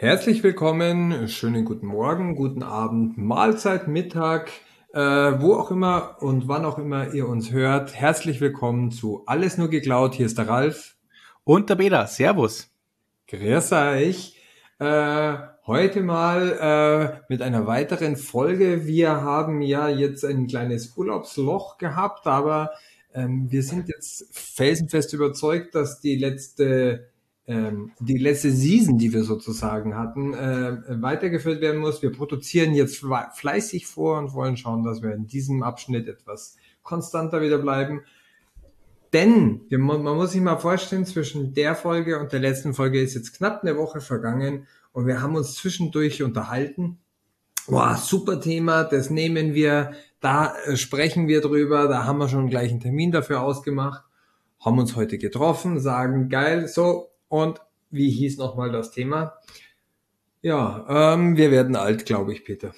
Herzlich willkommen, schönen guten Morgen, guten Abend, Mahlzeit, Mittag, äh, wo auch immer und wann auch immer ihr uns hört. Herzlich willkommen zu Alles nur geklaut. Hier ist der Ralf. Und der Beda. Servus. Grüß euch. Äh, heute mal äh, mit einer weiteren Folge. Wir haben ja jetzt ein kleines Urlaubsloch gehabt, aber ähm, wir sind jetzt felsenfest überzeugt, dass die letzte ähm, die letzte Season, die wir sozusagen hatten, äh, weitergeführt werden muss. Wir produzieren jetzt fleißig vor und wollen schauen, dass wir in diesem Abschnitt etwas konstanter wieder bleiben. Denn wir, man muss sich mal vorstellen, zwischen der Folge und der letzten Folge ist jetzt knapp eine Woche vergangen und wir haben uns zwischendurch unterhalten. Boah, super Thema, das nehmen wir, da äh, sprechen wir drüber, da haben wir schon gleich einen Termin dafür ausgemacht, haben uns heute getroffen, sagen, geil, so, und wie hieß nochmal das Thema? Ja, ähm, wir werden alt, glaube ich, Peter.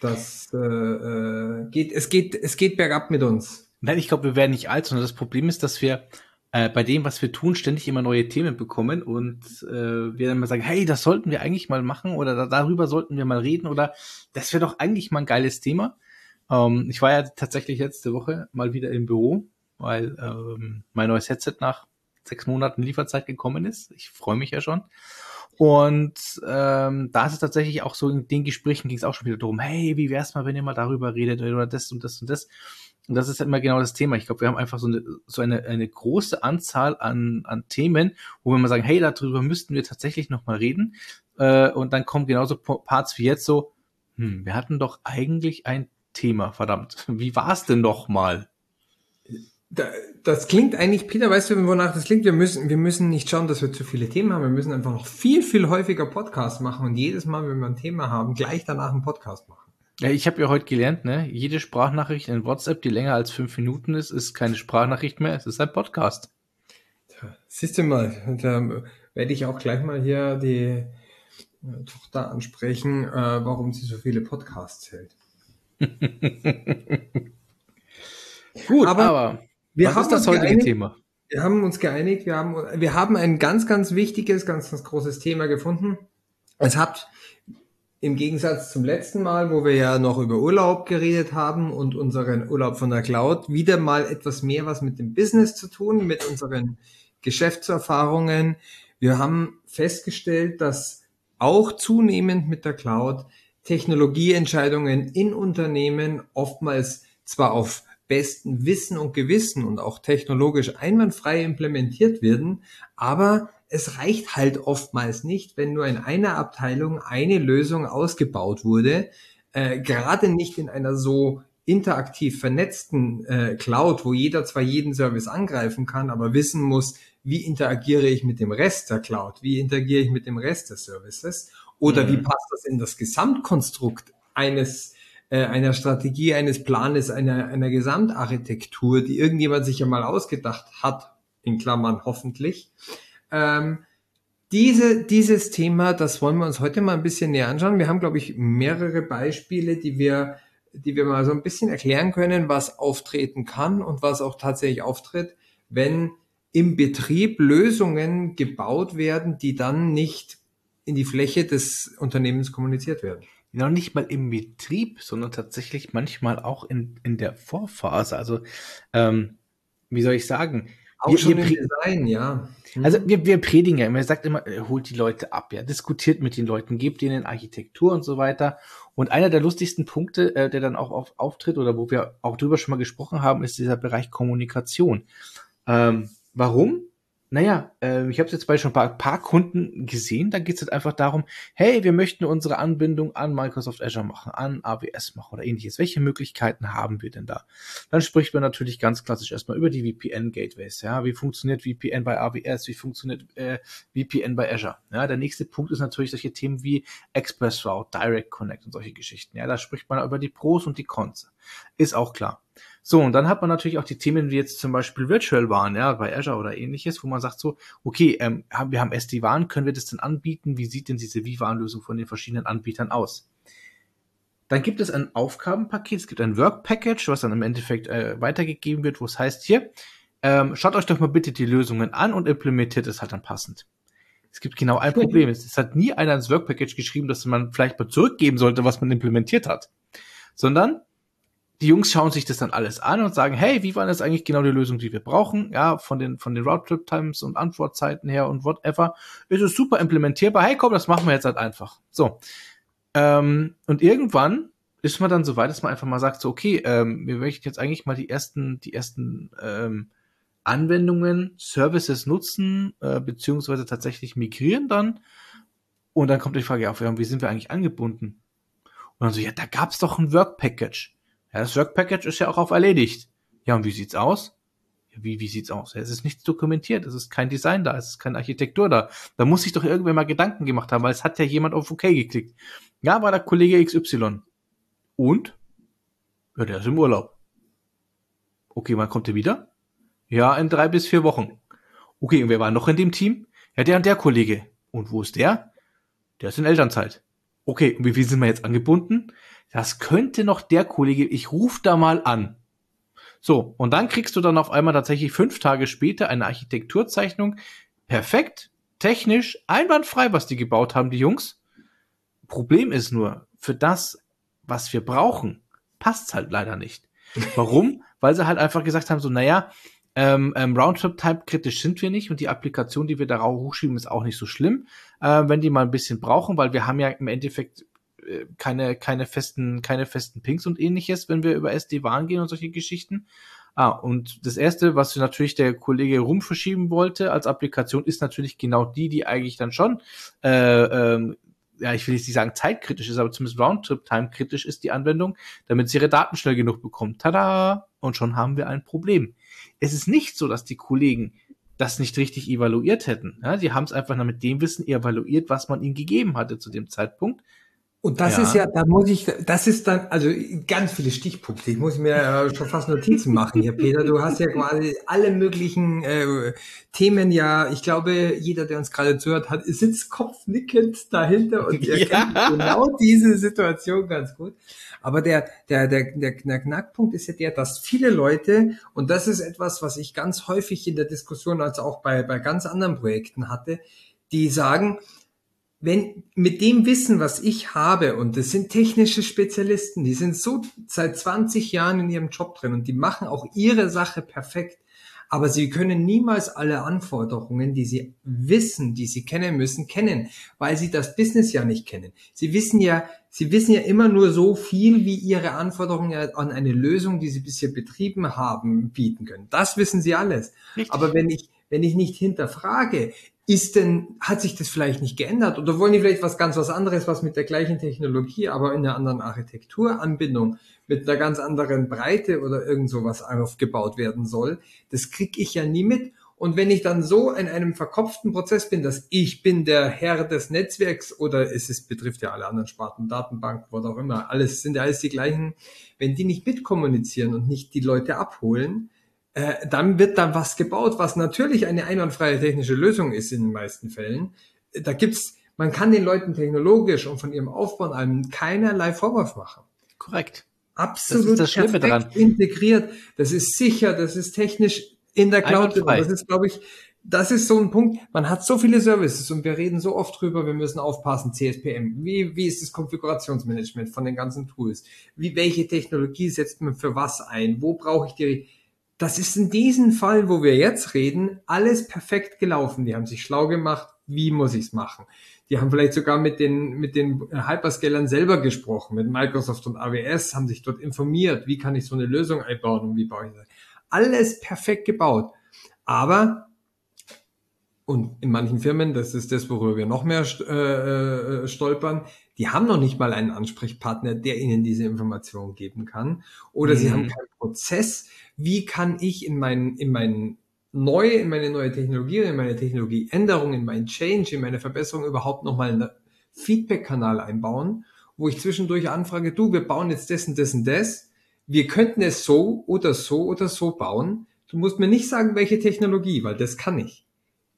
Das äh, äh, geht, es geht, es geht bergab mit uns. Nein, ich glaube, wir werden nicht alt, sondern das Problem ist, dass wir äh, bei dem, was wir tun, ständig immer neue Themen bekommen und äh, wir dann mal sagen, hey, das sollten wir eigentlich mal machen oder da, darüber sollten wir mal reden oder das wäre doch eigentlich mal ein geiles Thema. Ähm, ich war ja tatsächlich letzte Woche mal wieder im Büro, weil ähm, mein neues Headset nach sechs Monaten Lieferzeit gekommen ist. Ich freue mich ja schon. Und ähm, da ist es tatsächlich auch so, in den Gesprächen ging es auch schon wieder darum, hey, wie wär's mal, wenn ihr mal darüber redet oder das und das und das. Und das ist immer genau das Thema. Ich glaube, wir haben einfach so eine, so eine, eine große Anzahl an, an Themen, wo wir mal sagen, hey, darüber müssten wir tatsächlich nochmal reden. Äh, und dann kommen genauso Parts wie jetzt so, hm, wir hatten doch eigentlich ein Thema, verdammt. Wie war's denn noch mal? Das klingt eigentlich, Peter, weißt du, wonach das klingt? Wir müssen, wir müssen nicht schauen, dass wir zu viele Themen haben. Wir müssen einfach noch viel, viel häufiger Podcast machen und jedes Mal, wenn wir ein Thema haben, gleich danach einen Podcast machen. Ja, ich habe ja heute gelernt, ne? Jede Sprachnachricht in WhatsApp, die länger als fünf Minuten ist, ist keine Sprachnachricht mehr, es ist ein Podcast. Tja, siehst du mal, da werde ich auch gleich mal hier die äh, Tochter ansprechen, äh, warum sie so viele Podcasts hält. Gut, aber, aber wir Was haben ist das heutige geeinigt, Thema? Wir haben uns geeinigt, wir haben, wir haben ein ganz, ganz wichtiges, ganz, ganz großes Thema gefunden. Es hat im Gegensatz zum letzten Mal, wo wir ja noch über Urlaub geredet haben und unseren Urlaub von der Cloud, wieder mal etwas mehr was mit dem Business zu tun, mit unseren Geschäftserfahrungen. Wir haben festgestellt, dass auch zunehmend mit der Cloud Technologieentscheidungen in Unternehmen oftmals zwar auf besten Wissen und Gewissen und auch technologisch einwandfrei implementiert werden. Aber es reicht halt oftmals nicht, wenn nur in einer Abteilung eine Lösung ausgebaut wurde, äh, gerade nicht in einer so interaktiv vernetzten äh, Cloud, wo jeder zwar jeden Service angreifen kann, aber wissen muss, wie interagiere ich mit dem Rest der Cloud, wie interagiere ich mit dem Rest des Services oder mhm. wie passt das in das Gesamtkonstrukt eines äh, einer Strategie, eines Planes, einer, einer Gesamtarchitektur, die irgendjemand sich ja mal ausgedacht hat, in Klammern hoffentlich. Ähm, diese, dieses Thema, das wollen wir uns heute mal ein bisschen näher anschauen. Wir haben, glaube ich, mehrere Beispiele, die wir, die wir mal so ein bisschen erklären können, was auftreten kann und was auch tatsächlich auftritt, wenn im Betrieb Lösungen gebaut werden, die dann nicht in die Fläche des Unternehmens kommuniziert werden noch nicht mal im Betrieb, sondern tatsächlich manchmal auch in, in der Vorphase. Also, ähm, wie soll ich sagen? Auch wir, schon wir im Design, ja. Hm. Also wir, wir predigen ja immer, er sagt immer, äh, holt die Leute ab, ja, diskutiert mit den Leuten, gebt ihnen Architektur und so weiter. Und einer der lustigsten Punkte, äh, der dann auch auf, auftritt oder wo wir auch drüber schon mal gesprochen haben, ist dieser Bereich Kommunikation. Ähm, warum? Naja, äh, ich habe jetzt bei schon ein paar, paar Kunden gesehen, da geht es halt einfach darum, hey, wir möchten unsere Anbindung an Microsoft Azure machen, an AWS machen oder ähnliches. Welche Möglichkeiten haben wir denn da? Dann spricht man natürlich ganz klassisch erstmal über die VPN-Gateways. Ja, wie funktioniert VPN bei AWS? Wie funktioniert äh, VPN bei Azure? Ja, der nächste Punkt ist natürlich solche Themen wie ExpressRoute, Direct Connect und solche Geschichten. Ja, da spricht man über die Pros und die Cons. Ist auch klar. So, und dann hat man natürlich auch die Themen wie jetzt zum Beispiel Virtual WAN, ja, bei Azure oder ähnliches, wo man sagt so, okay, ähm, wir haben SD-WAN, können wir das denn anbieten? Wie sieht denn diese WAN-Lösung von den verschiedenen Anbietern aus? Dann gibt es ein Aufgabenpaket, es gibt ein Work Package, was dann im Endeffekt äh, weitergegeben wird, wo es heißt hier, ähm, schaut euch doch mal bitte die Lösungen an und implementiert es halt dann passend. Es gibt genau ein Problem. Es hat nie einer ins Work Package geschrieben, dass man vielleicht mal zurückgeben sollte, was man implementiert hat. Sondern die Jungs schauen sich das dann alles an und sagen, hey, wie war das eigentlich genau die Lösung, die wir brauchen? Ja, von den, von den Roundtrip-Times und Antwortzeiten her und whatever. Ist es super implementierbar. Hey, komm, das machen wir jetzt halt einfach. So. Ähm, und irgendwann ist man dann so weit, dass man einfach mal sagt, so, okay, ähm, wir möchten jetzt eigentlich mal die ersten, die ersten ähm, Anwendungen, Services nutzen, äh, beziehungsweise tatsächlich migrieren dann. Und dann kommt die Frage auf, ja, wie sind wir eigentlich angebunden? Und dann so, ja, da gab's doch ein Work Package. Ja, das Work Package ist ja auch auf erledigt. Ja, und wie sieht's aus? Wie, wie sieht's aus? Ja, es ist nichts dokumentiert, es ist kein Design da, es ist keine Architektur da. Da muss sich doch irgendwer mal Gedanken gemacht haben, weil es hat ja jemand auf OK geklickt. Ja, war der Kollege XY. Und? Ja, der ist im Urlaub. Okay, wann kommt er wieder? Ja, in drei bis vier Wochen. Okay, und wer war noch in dem Team? Ja, der und der Kollege. Und wo ist der? Der ist in Elternzeit. Okay, und wie viel sind wir jetzt angebunden? Das könnte noch der Kollege, ich ruf da mal an. So, und dann kriegst du dann auf einmal tatsächlich fünf Tage später eine Architekturzeichnung. Perfekt, technisch, einwandfrei, was die gebaut haben, die Jungs. Problem ist nur, für das, was wir brauchen, passt's halt leider nicht. Warum? Weil sie halt einfach gesagt haben, so, naja, ähm, ähm, Roundtrip-Type kritisch sind wir nicht und die Applikation, die wir darauf hochschieben, ist auch nicht so schlimm, äh, wenn die mal ein bisschen brauchen, weil wir haben ja im Endeffekt keine, keine festen, keine festen Pings und ähnliches, wenn wir über SD-WAN gehen und solche Geschichten. Ah, und das erste, was natürlich der Kollege rum verschieben wollte als Applikation, ist natürlich genau die, die eigentlich dann schon, äh, ähm, ja, ich will jetzt nicht sagen zeitkritisch ist, aber zumindest Roundtrip-Time kritisch ist die Anwendung, damit sie ihre Daten schnell genug bekommt. Tada! Und schon haben wir ein Problem es ist nicht so, dass die Kollegen das nicht richtig evaluiert hätten. Ja, die haben es einfach nur mit dem Wissen evaluiert, was man ihnen gegeben hatte zu dem Zeitpunkt. Und das ja. ist ja, da muss ich, das ist dann, also ganz viele Stichpunkte. Ich muss mir schon fast Notizen machen hier, Peter. Du hast ja quasi alle möglichen äh, Themen ja, ich glaube, jeder, der uns gerade zuhört, hat, sitzt kopfnickend dahinter und er ja. kennt genau diese Situation ganz gut. Aber der, der, der, der, der Knackpunkt ist ja der, dass viele Leute, und das ist etwas, was ich ganz häufig in der Diskussion, als auch bei, bei ganz anderen Projekten hatte, die sagen, wenn mit dem Wissen, was ich habe, und das sind technische Spezialisten, die sind so seit 20 Jahren in ihrem Job drin und die machen auch ihre Sache perfekt, aber sie können niemals alle Anforderungen, die sie wissen, die sie kennen müssen, kennen, weil sie das Business ja nicht kennen. Sie wissen ja, sie wissen ja immer nur so viel, wie ihre Anforderungen an eine Lösung, die sie bisher betrieben haben, bieten können. Das wissen sie alles. Richtig. Aber wenn ich wenn ich nicht hinterfrage, ist denn, hat sich das vielleicht nicht geändert? Oder wollen die vielleicht was ganz was anderes, was mit der gleichen Technologie, aber in einer anderen Architekturanbindung, mit einer ganz anderen Breite oder irgend sowas aufgebaut werden soll? Das krieg ich ja nie mit. Und wenn ich dann so in einem verkopften Prozess bin, dass ich bin der Herr des Netzwerks oder es ist, betrifft ja alle anderen Sparten, Datenbank, was auch immer, alles sind ja alles die gleichen, wenn die nicht mitkommunizieren und nicht die Leute abholen, äh, dann wird da was gebaut, was natürlich eine einwandfreie technische Lösung ist in den meisten Fällen. Da gibt's, man kann den Leuten technologisch und von ihrem Aufbau einem keinerlei Vorwurf machen. Korrekt. Absolut das das dran. integriert. Das ist sicher, das ist technisch in der Cloud. Das ist, glaube ich, das ist so ein Punkt. Man hat so viele Services und wir reden so oft drüber, wir müssen aufpassen, CSPM. Wie, wie ist das Konfigurationsmanagement von den ganzen Tools? Wie, welche Technologie setzt man für was ein? Wo brauche ich die das ist in diesem Fall, wo wir jetzt reden, alles perfekt gelaufen. Die haben sich schlau gemacht, wie muss ich's machen. Die haben vielleicht sogar mit den, mit den Hyperscalern selber gesprochen, mit Microsoft und AWS, haben sich dort informiert, wie kann ich so eine Lösung einbauen und wie baue ich das. Alles perfekt gebaut. Aber, und in manchen Firmen, das ist das, worüber wir noch mehr äh, äh, stolpern, die haben noch nicht mal einen Ansprechpartner, der ihnen diese Information geben kann. Oder mhm. sie haben keinen Prozess, wie kann ich in meinen, in meinen neue, in meine neue Technologie, in meine Technologieänderung, in meinen Change, in meine Verbesserung überhaupt nochmal einen Feedback-Kanal einbauen, wo ich zwischendurch anfrage, du, wir bauen jetzt das und das und das. Wir könnten es so oder so oder so bauen. Du musst mir nicht sagen, welche Technologie, weil das kann ich.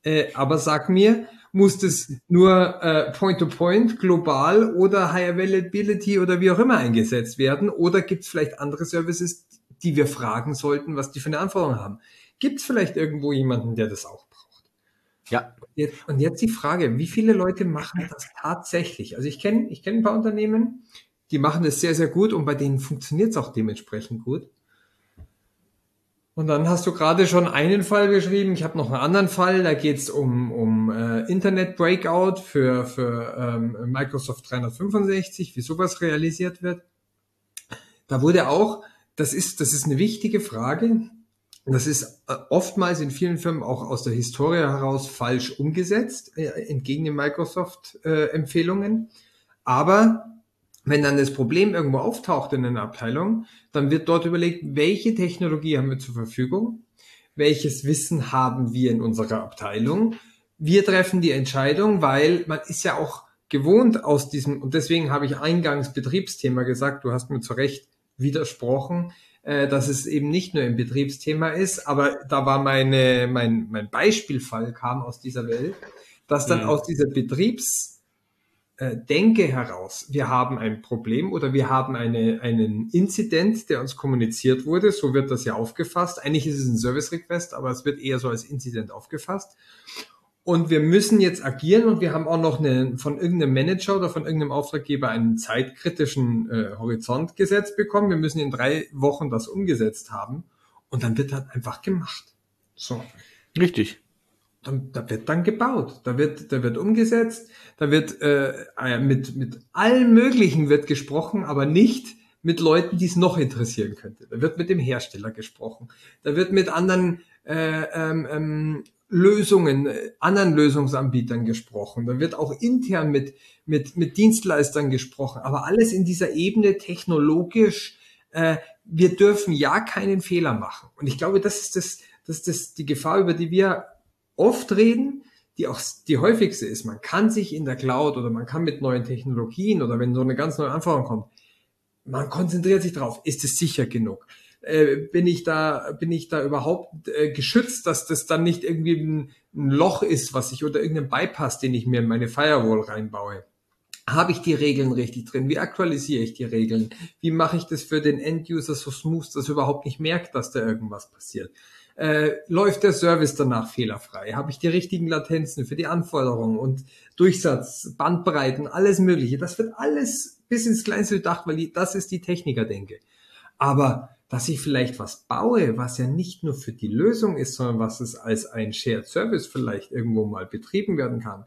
Äh, aber sag mir, muss das nur äh, Point-to-Point, -point, global oder High Availability oder wie auch immer eingesetzt werden? Oder gibt es vielleicht andere Services, die wir fragen sollten, was die für eine Anforderung haben. Gibt es vielleicht irgendwo jemanden, der das auch braucht? Ja. Jetzt, und jetzt die Frage, wie viele Leute machen das tatsächlich? Also ich kenne ich kenn ein paar Unternehmen, die machen das sehr, sehr gut und bei denen funktioniert es auch dementsprechend gut. Und dann hast du gerade schon einen Fall beschrieben. Ich habe noch einen anderen Fall. Da geht es um, um äh, Internet Breakout für, für ähm, Microsoft 365, wie sowas realisiert wird. Da wurde auch, das ist, das ist eine wichtige Frage. Das ist äh, oftmals in vielen Firmen auch aus der Historie heraus falsch umgesetzt, äh, entgegen den Microsoft-Empfehlungen. Aber wenn dann das Problem irgendwo auftaucht in einer Abteilung, dann wird dort überlegt, welche Technologie haben wir zur Verfügung, welches Wissen haben wir in unserer Abteilung. Wir treffen die Entscheidung, weil man ist ja auch gewohnt aus diesem, und deswegen habe ich eingangs Betriebsthema gesagt, du hast mir zu Recht widersprochen, äh, dass es eben nicht nur ein Betriebsthema ist, aber da war meine, mein, mein Beispielfall kam aus dieser Welt, dass dann mhm. aus dieser Betriebs äh, heraus, wir haben ein Problem oder wir haben eine, einen Incident, der uns kommuniziert wurde. So wird das ja aufgefasst. Eigentlich ist es ein Service Request, aber es wird eher so als Incident aufgefasst. Und wir müssen jetzt agieren und wir haben auch noch eine, von irgendeinem Manager oder von irgendeinem Auftraggeber einen zeitkritischen äh, Horizont gesetzt bekommen. Wir müssen in drei Wochen das umgesetzt haben. Und dann wird halt einfach gemacht. So. Richtig dann, da wird dann gebaut, da wird, da wird umgesetzt, da wird äh, äh, mit, mit allen möglichen wird gesprochen, aber nicht mit Leuten, die es noch interessieren könnte. Da wird mit dem Hersteller gesprochen, da wird mit anderen äh, ähm, ähm, Lösungen, äh, anderen Lösungsanbietern gesprochen, da wird auch intern mit, mit, mit Dienstleistern gesprochen, aber alles in dieser Ebene technologisch. Äh, wir dürfen ja keinen Fehler machen. Und ich glaube, das ist das, das ist das die Gefahr, über die wir oft reden, die auch die häufigste ist. Man kann sich in der Cloud oder man kann mit neuen Technologien oder wenn so eine ganz neue Anforderung kommt, man konzentriert sich drauf, ist es sicher genug? Äh, bin ich da, bin ich da überhaupt äh, geschützt, dass das dann nicht irgendwie ein, ein Loch ist, was ich oder irgendein Bypass, den ich mir in meine Firewall reinbaue? Habe ich die Regeln richtig drin? Wie aktualisiere ich die Regeln? Wie mache ich das für den End-User so smooth, dass er überhaupt nicht merkt, dass da irgendwas passiert? äh, läuft der Service danach fehlerfrei? Habe ich die richtigen Latenzen für die Anforderungen und Durchsatz, Bandbreiten, alles Mögliche? Das wird alles bis ins Kleinste bedacht, weil die, das ist die Techniker-Denke. Aber dass ich vielleicht was baue, was ja nicht nur für die Lösung ist, sondern was es als ein Shared Service vielleicht irgendwo mal betrieben werden kann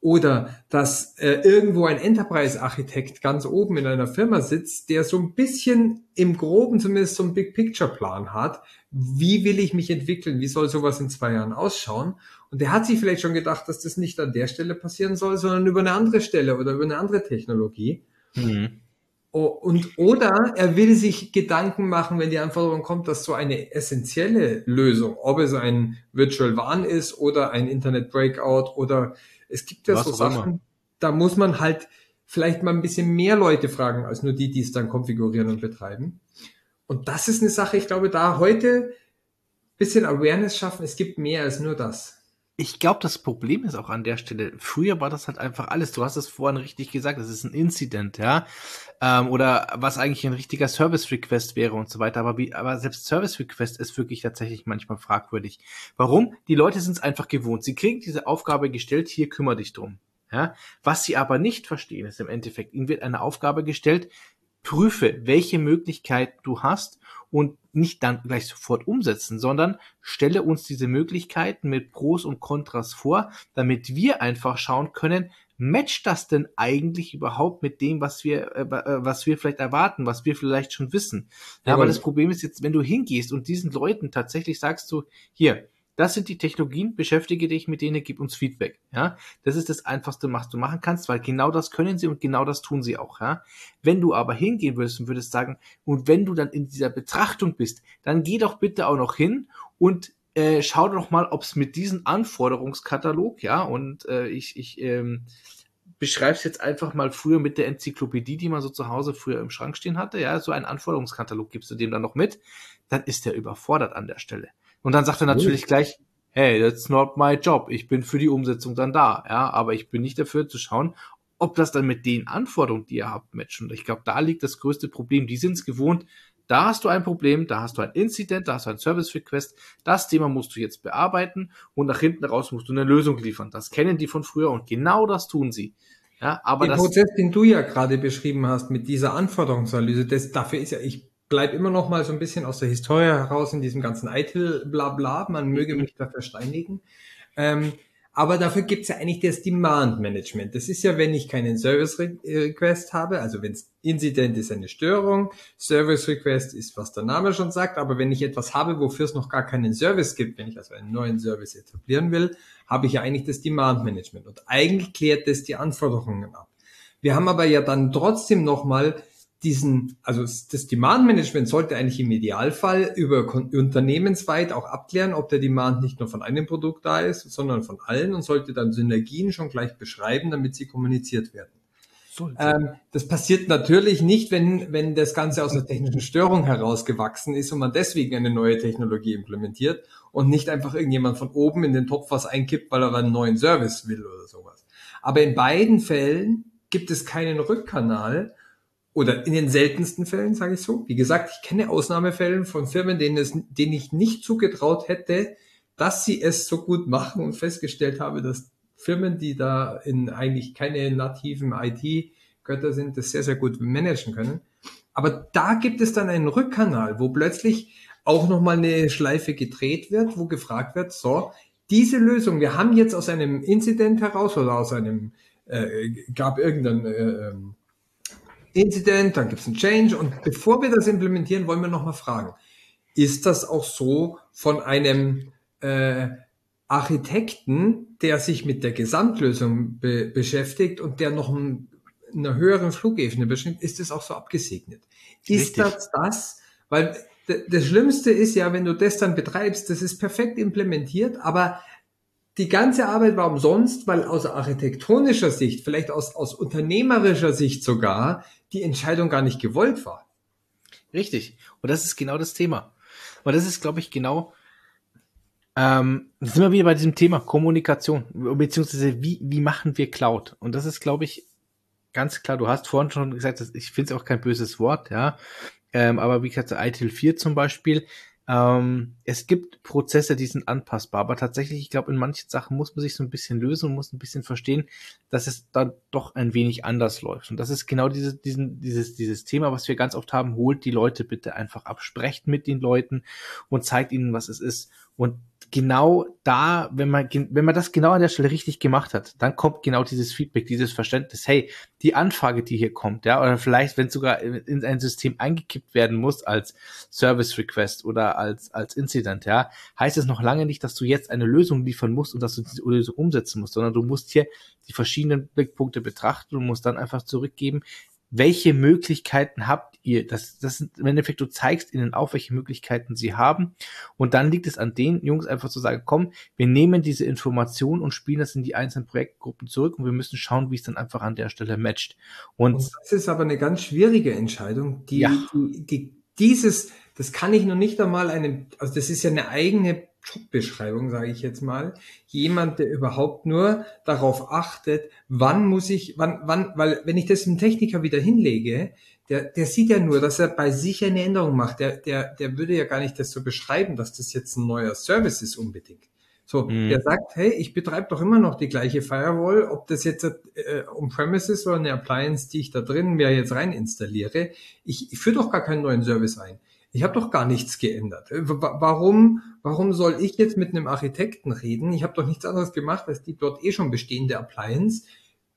oder dass äh, irgendwo ein Enterprise-Architekt ganz oben in einer Firma sitzt, der so ein bisschen im Groben zumindest so einen Big-Picture-Plan hat. Wie will ich mich entwickeln? Wie soll sowas in zwei Jahren ausschauen? Und der hat sich vielleicht schon gedacht, dass das nicht an der Stelle passieren soll, sondern über eine andere Stelle oder über eine andere Technologie. Mhm. Und oder er will sich Gedanken machen, wenn die Anforderung kommt, dass so eine essentielle Lösung, ob es ein Virtual WAN ist oder ein Internet Breakout oder es gibt ja Was so Sachen, immer. da muss man halt vielleicht mal ein bisschen mehr Leute fragen, als nur die, die es dann konfigurieren und betreiben. Und das ist eine Sache, ich glaube, da heute bisschen Awareness schaffen, es gibt mehr als nur das ich glaube, das Problem ist auch an der Stelle, früher war das halt einfach alles. Du hast es vorhin richtig gesagt, das ist ein Incident, ja. Ähm, oder was eigentlich ein richtiger Service-Request wäre und so weiter. Aber, wie, aber selbst Service-Request ist wirklich tatsächlich manchmal fragwürdig. Warum? Die Leute sind es einfach gewohnt. Sie kriegen diese Aufgabe gestellt, hier kümmere dich drum. Ja? Was sie aber nicht verstehen, ist im Endeffekt, ihnen wird eine Aufgabe gestellt, prüfe, welche Möglichkeit du hast und nicht dann gleich sofort umsetzen, sondern stelle uns diese Möglichkeiten mit Pros und Kontras vor, damit wir einfach schauen können, matcht das denn eigentlich überhaupt mit dem, was wir, äh, äh was wir vielleicht erwarten, was wir vielleicht schon wissen? Ja, aber das Problem ist jetzt, wenn du hingehst und diesen Leuten tatsächlich sagst du, hier, das sind die Technologien, beschäftige dich mit denen, gib uns Feedback. Ja, das ist das Einfachste, was du machen kannst, weil genau das können sie und genau das tun sie auch. Ja, wenn du aber hingehen würdest und würdest sagen, und wenn du dann in dieser Betrachtung bist, dann geh doch bitte auch noch hin und äh, schau doch mal, ob es mit diesem Anforderungskatalog, ja, und äh, ich, ich ähm, beschreibe es jetzt einfach mal früher mit der Enzyklopädie, die man so zu Hause früher im Schrank stehen hatte, ja, so einen Anforderungskatalog gibst du dem dann noch mit, dann ist der überfordert an der Stelle. Und dann sagt er natürlich gleich, hey, that's not my job. Ich bin für die Umsetzung dann da, ja, aber ich bin nicht dafür zu schauen, ob das dann mit den Anforderungen, die ihr habt, matcht. Und ich glaube, da liegt das größte Problem. Die sind es gewohnt, da hast du ein Problem, da hast du ein Incident, da hast du ein Service Request, das Thema musst du jetzt bearbeiten und nach hinten raus musst du eine Lösung liefern. Das kennen die von früher und genau das tun sie. Ja, aber den Prozess, den du ja gerade beschrieben hast mit dieser Anforderungsanalyse, das dafür ist ja, ich bleib immer noch mal so ein bisschen aus der Historie heraus in diesem ganzen ITIL-Blabla, man möge mich dafür steinigen. Ähm, aber dafür gibt's ja eigentlich das Demand Management. Das ist ja, wenn ich keinen Service Request habe, also wenn es Incident ist eine Störung, Service Request ist, was der Name schon sagt, aber wenn ich etwas habe, wofür es noch gar keinen Service gibt, wenn ich also einen neuen Service etablieren will, habe ich ja eigentlich das Demand Management. Und eigentlich klärt das die Anforderungen ab. Wir haben aber ja dann trotzdem nochmal diesen, also das Demand-Management sollte eigentlich im Idealfall über unternehmensweit auch abklären, ob der Demand nicht nur von einem Produkt da ist, sondern von allen und sollte dann Synergien schon gleich beschreiben, damit sie kommuniziert werden. Ähm, das passiert natürlich nicht, wenn, wenn das Ganze aus einer technischen Störung herausgewachsen ist und man deswegen eine neue Technologie implementiert und nicht einfach irgendjemand von oben in den Topf was einkippt, weil er einen neuen Service will oder sowas. Aber in beiden Fällen gibt es keinen Rückkanal, oder in den seltensten Fällen, sage ich so. Wie gesagt, ich kenne Ausnahmefällen von Firmen, denen, es, denen ich nicht zugetraut hätte, dass sie es so gut machen und festgestellt habe, dass Firmen, die da in eigentlich keine nativen IT-Götter sind, das sehr, sehr gut managen können. Aber da gibt es dann einen Rückkanal, wo plötzlich auch nochmal eine Schleife gedreht wird, wo gefragt wird, so, diese Lösung, wir haben jetzt aus einem Incident heraus oder aus einem, äh, gab irgendein äh, ähm, Incident, dann gibt es einen Change und bevor wir das implementieren, wollen wir nochmal fragen, ist das auch so von einem äh, Architekten, der sich mit der Gesamtlösung be beschäftigt und der noch ein, einer höheren Flugebene bestimmt, ist es auch so abgesegnet? Ist Richtig. das das? Weil das Schlimmste ist ja, wenn du das dann betreibst, das ist perfekt implementiert, aber die ganze Arbeit war umsonst, weil aus architektonischer Sicht, vielleicht aus, aus unternehmerischer Sicht sogar, die Entscheidung gar nicht gewollt war. Richtig. Und das ist genau das Thema. Und das ist, glaube ich, genau, ähm, sind wir wieder bei diesem Thema Kommunikation, beziehungsweise wie, wie machen wir Cloud? Und das ist, glaube ich, ganz klar, du hast vorhin schon gesagt, ich finde es auch kein böses Wort, ja. Ähm, aber wie gesagt, ITIL 4 zum Beispiel, ähm, es gibt Prozesse, die sind anpassbar, aber tatsächlich, ich glaube, in manchen Sachen muss man sich so ein bisschen lösen und muss ein bisschen verstehen, dass es dann doch ein wenig anders läuft. Und das ist genau diese, diesen, dieses, dieses Thema, was wir ganz oft haben, holt die Leute bitte einfach ab, sprecht mit den Leuten und zeigt ihnen, was es ist. Und genau da, wenn man, wenn man das genau an der Stelle richtig gemacht hat, dann kommt genau dieses Feedback, dieses Verständnis, hey, die Anfrage, die hier kommt, ja, oder vielleicht, wenn sogar in ein System eingekippt werden muss als Service Request oder als, als Incident, ja, heißt es noch lange nicht, dass du jetzt eine Lösung liefern musst und dass du diese Lösung umsetzen musst, sondern du musst hier die verschiedenen Blickpunkte betrachten und musst dann einfach zurückgeben, welche Möglichkeiten habt ihr? Das, das sind, im Endeffekt, du zeigst ihnen auf, welche Möglichkeiten sie haben. Und dann liegt es an den Jungs einfach zu sagen, komm, wir nehmen diese Information und spielen das in die einzelnen Projektgruppen zurück und wir müssen schauen, wie es dann einfach an der Stelle matcht. Und, und das ist aber eine ganz schwierige Entscheidung, die, ja. die, die dieses, das kann ich noch nicht einmal einem, also das ist ja eine eigene Jobbeschreibung, sage ich jetzt mal, jemand, der überhaupt nur darauf achtet, wann muss ich, wann, wann, weil wenn ich das dem Techniker wieder hinlege, der, der sieht ja nur, dass er bei sich eine Änderung macht. Der, der, der würde ja gar nicht das so beschreiben, dass das jetzt ein neuer Service ist unbedingt. So, mhm. der sagt, hey, ich betreibe doch immer noch die gleiche Firewall, ob das jetzt äh, on-premises oder eine Appliance, die ich da drin mir jetzt rein installiere. Ich, ich führe doch gar keinen neuen Service ein ich habe doch gar nichts geändert. Äh, warum, warum soll ich jetzt mit einem Architekten reden? Ich habe doch nichts anderes gemacht, als die dort eh schon bestehende Appliance.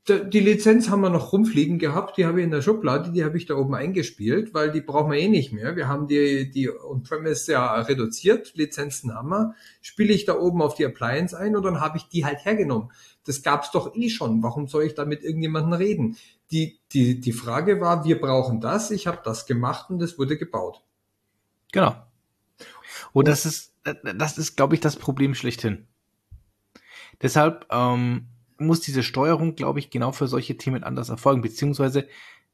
Die Lizenz haben wir noch rumfliegen gehabt, die habe ich in der Schublade, die habe ich da oben eingespielt, weil die brauchen wir eh nicht mehr. Wir haben die, die On-Premise ja reduziert, Lizenzen haben wir. Spiele ich da oben auf die Appliance ein und dann habe ich die halt hergenommen. Das gab's doch eh schon. Warum soll ich da mit irgendjemandem reden? Die, die, die Frage war, wir brauchen das, ich habe das gemacht und es wurde gebaut. Genau. Und das ist, das ist, glaube ich, das Problem schlechthin. Deshalb ähm, muss diese Steuerung, glaube ich, genau für solche Themen anders erfolgen, beziehungsweise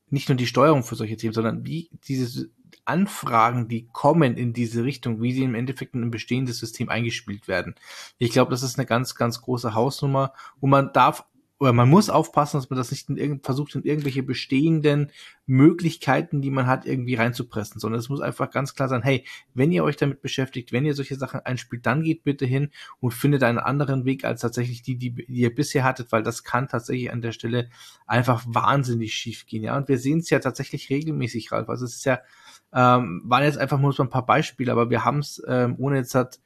nicht nur die Steuerung für solche Themen, sondern wie diese Anfragen, die kommen in diese Richtung, wie sie im Endeffekt in ein bestehendes System eingespielt werden. Ich glaube, das ist eine ganz, ganz große Hausnummer und man darf oder man muss aufpassen, dass man das nicht in versucht, in irgendwelche bestehenden Möglichkeiten, die man hat, irgendwie reinzupressen, sondern es muss einfach ganz klar sein, hey, wenn ihr euch damit beschäftigt, wenn ihr solche Sachen einspielt, dann geht bitte hin und findet einen anderen Weg als tatsächlich die, die, die ihr bisher hattet, weil das kann tatsächlich an der Stelle einfach wahnsinnig schief gehen, ja. Und wir sehen es ja tatsächlich regelmäßig, Ralf. Also es ist ja, ähm, waren jetzt einfach nur so ein paar Beispiele, aber wir haben es, ähm, ohne jetzt hat,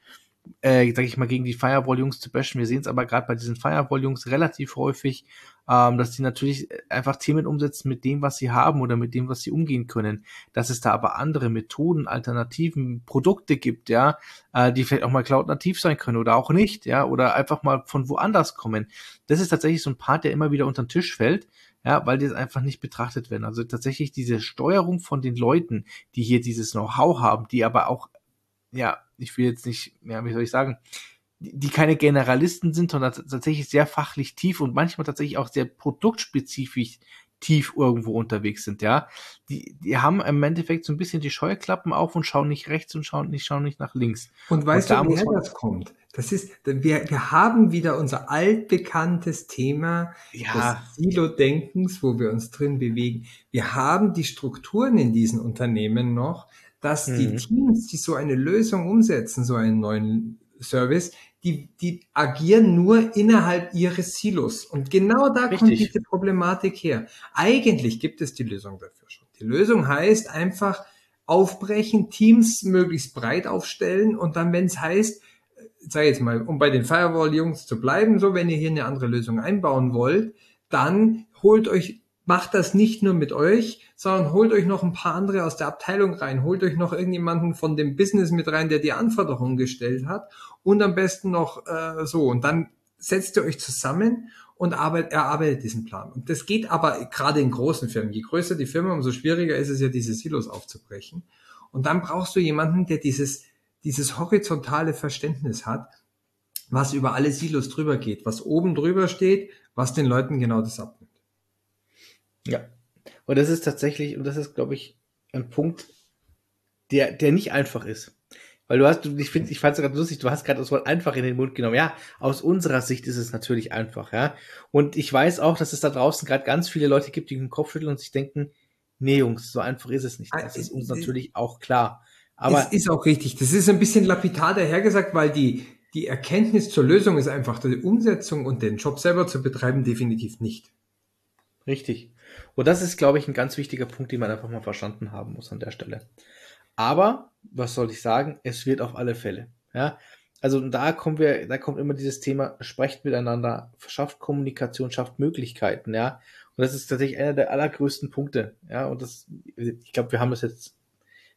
äh, sag ich mal, gegen die Firewall-Jungs zu bashen. Wir sehen es aber gerade bei diesen Firewall-Jungs relativ häufig, ähm, dass die natürlich einfach Themen umsetzen mit dem, was sie haben oder mit dem, was sie umgehen können. Dass es da aber andere Methoden, Alternativen, Produkte gibt, ja, äh, die vielleicht auch mal Cloud-nativ sein können oder auch nicht, ja, oder einfach mal von woanders kommen. Das ist tatsächlich so ein Part, der immer wieder unter den Tisch fällt ja, weil die es einfach nicht betrachtet werden. Also tatsächlich diese Steuerung von den Leuten, die hier dieses Know-how haben, die aber auch ja, ich will jetzt nicht, ja, wie soll ich sagen, die, die keine Generalisten sind, sondern tatsächlich sehr fachlich tief und manchmal tatsächlich auch sehr produktspezifisch tief irgendwo unterwegs sind, ja. Die, die haben im Endeffekt so ein bisschen die Scheuklappen auf und schauen nicht rechts und schauen nicht, schauen nicht nach links. Und weißt und du, woher das kommt? Das ist, wir, wir haben wieder unser altbekanntes Thema ja. des Silo-Denkens, wo wir uns drin bewegen. Wir haben die Strukturen in diesen Unternehmen noch, dass mhm. die Teams, die so eine Lösung umsetzen, so einen neuen Service, die, die agieren nur innerhalb ihres Silos. Und genau da Richtig. kommt diese Problematik her. Eigentlich gibt es die Lösung dafür schon. Die Lösung heißt einfach aufbrechen, Teams möglichst breit aufstellen und dann, wenn es heißt, sag jetzt mal, um bei den Firewall-Jungs zu bleiben, so wenn ihr hier eine andere Lösung einbauen wollt, dann holt euch macht das nicht nur mit euch, sondern holt euch noch ein paar andere aus der Abteilung rein, holt euch noch irgendjemanden von dem Business mit rein, der die Anforderungen gestellt hat und am besten noch äh, so und dann setzt ihr euch zusammen und arbeitet, erarbeitet diesen Plan. Und das geht aber gerade in großen Firmen. Je größer die Firma, umso schwieriger ist es ja, diese Silos aufzubrechen. Und dann brauchst du jemanden, der dieses, dieses horizontale Verständnis hat, was über alle Silos drüber geht, was oben drüber steht, was den Leuten genau das abnimmt. Ja. Und das ist tatsächlich, und das ist, glaube ich, ein Punkt, der, der nicht einfach ist. Weil du hast, ich finde, ich fand es gerade lustig, du hast gerade das Wort einfach in den Mund genommen. Ja, aus unserer Sicht ist es natürlich einfach, ja. Und ich weiß auch, dass es da draußen gerade ganz viele Leute gibt, die den Kopf schütteln und sich denken, nee, Jungs, so einfach ist es nicht. Das ist uns natürlich auch klar. Aber es ist auch richtig. Das ist ein bisschen lapidar dahergesagt, weil die, die Erkenntnis zur Lösung ist einfach die Umsetzung und den Job selber zu betreiben definitiv nicht. Richtig. Und das ist, glaube ich, ein ganz wichtiger Punkt, den man einfach mal verstanden haben muss an der Stelle. Aber, was soll ich sagen, es wird auf alle Fälle. Ja, also da kommen wir, da kommt immer dieses Thema, sprecht miteinander, schafft Kommunikation, schafft Möglichkeiten, ja. Und das ist tatsächlich einer der allergrößten Punkte, ja. Und das, ich glaube, wir haben das jetzt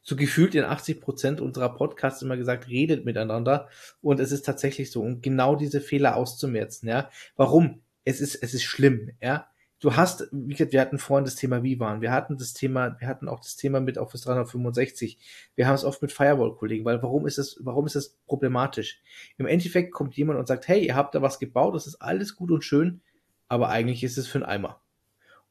so gefühlt in 80 Prozent unserer Podcasts immer gesagt, redet miteinander. Und es ist tatsächlich so, um genau diese Fehler auszumerzen, ja. Warum? Es ist, es ist schlimm, ja du hast, wie gesagt, wir hatten vorhin das Thema WLAN, wir hatten das Thema, wir hatten auch das Thema mit Office 365, wir haben es oft mit Firewall-Kollegen, weil warum ist das, warum ist das problematisch? Im Endeffekt kommt jemand und sagt, hey, ihr habt da was gebaut, das ist alles gut und schön, aber eigentlich ist es für einen Eimer.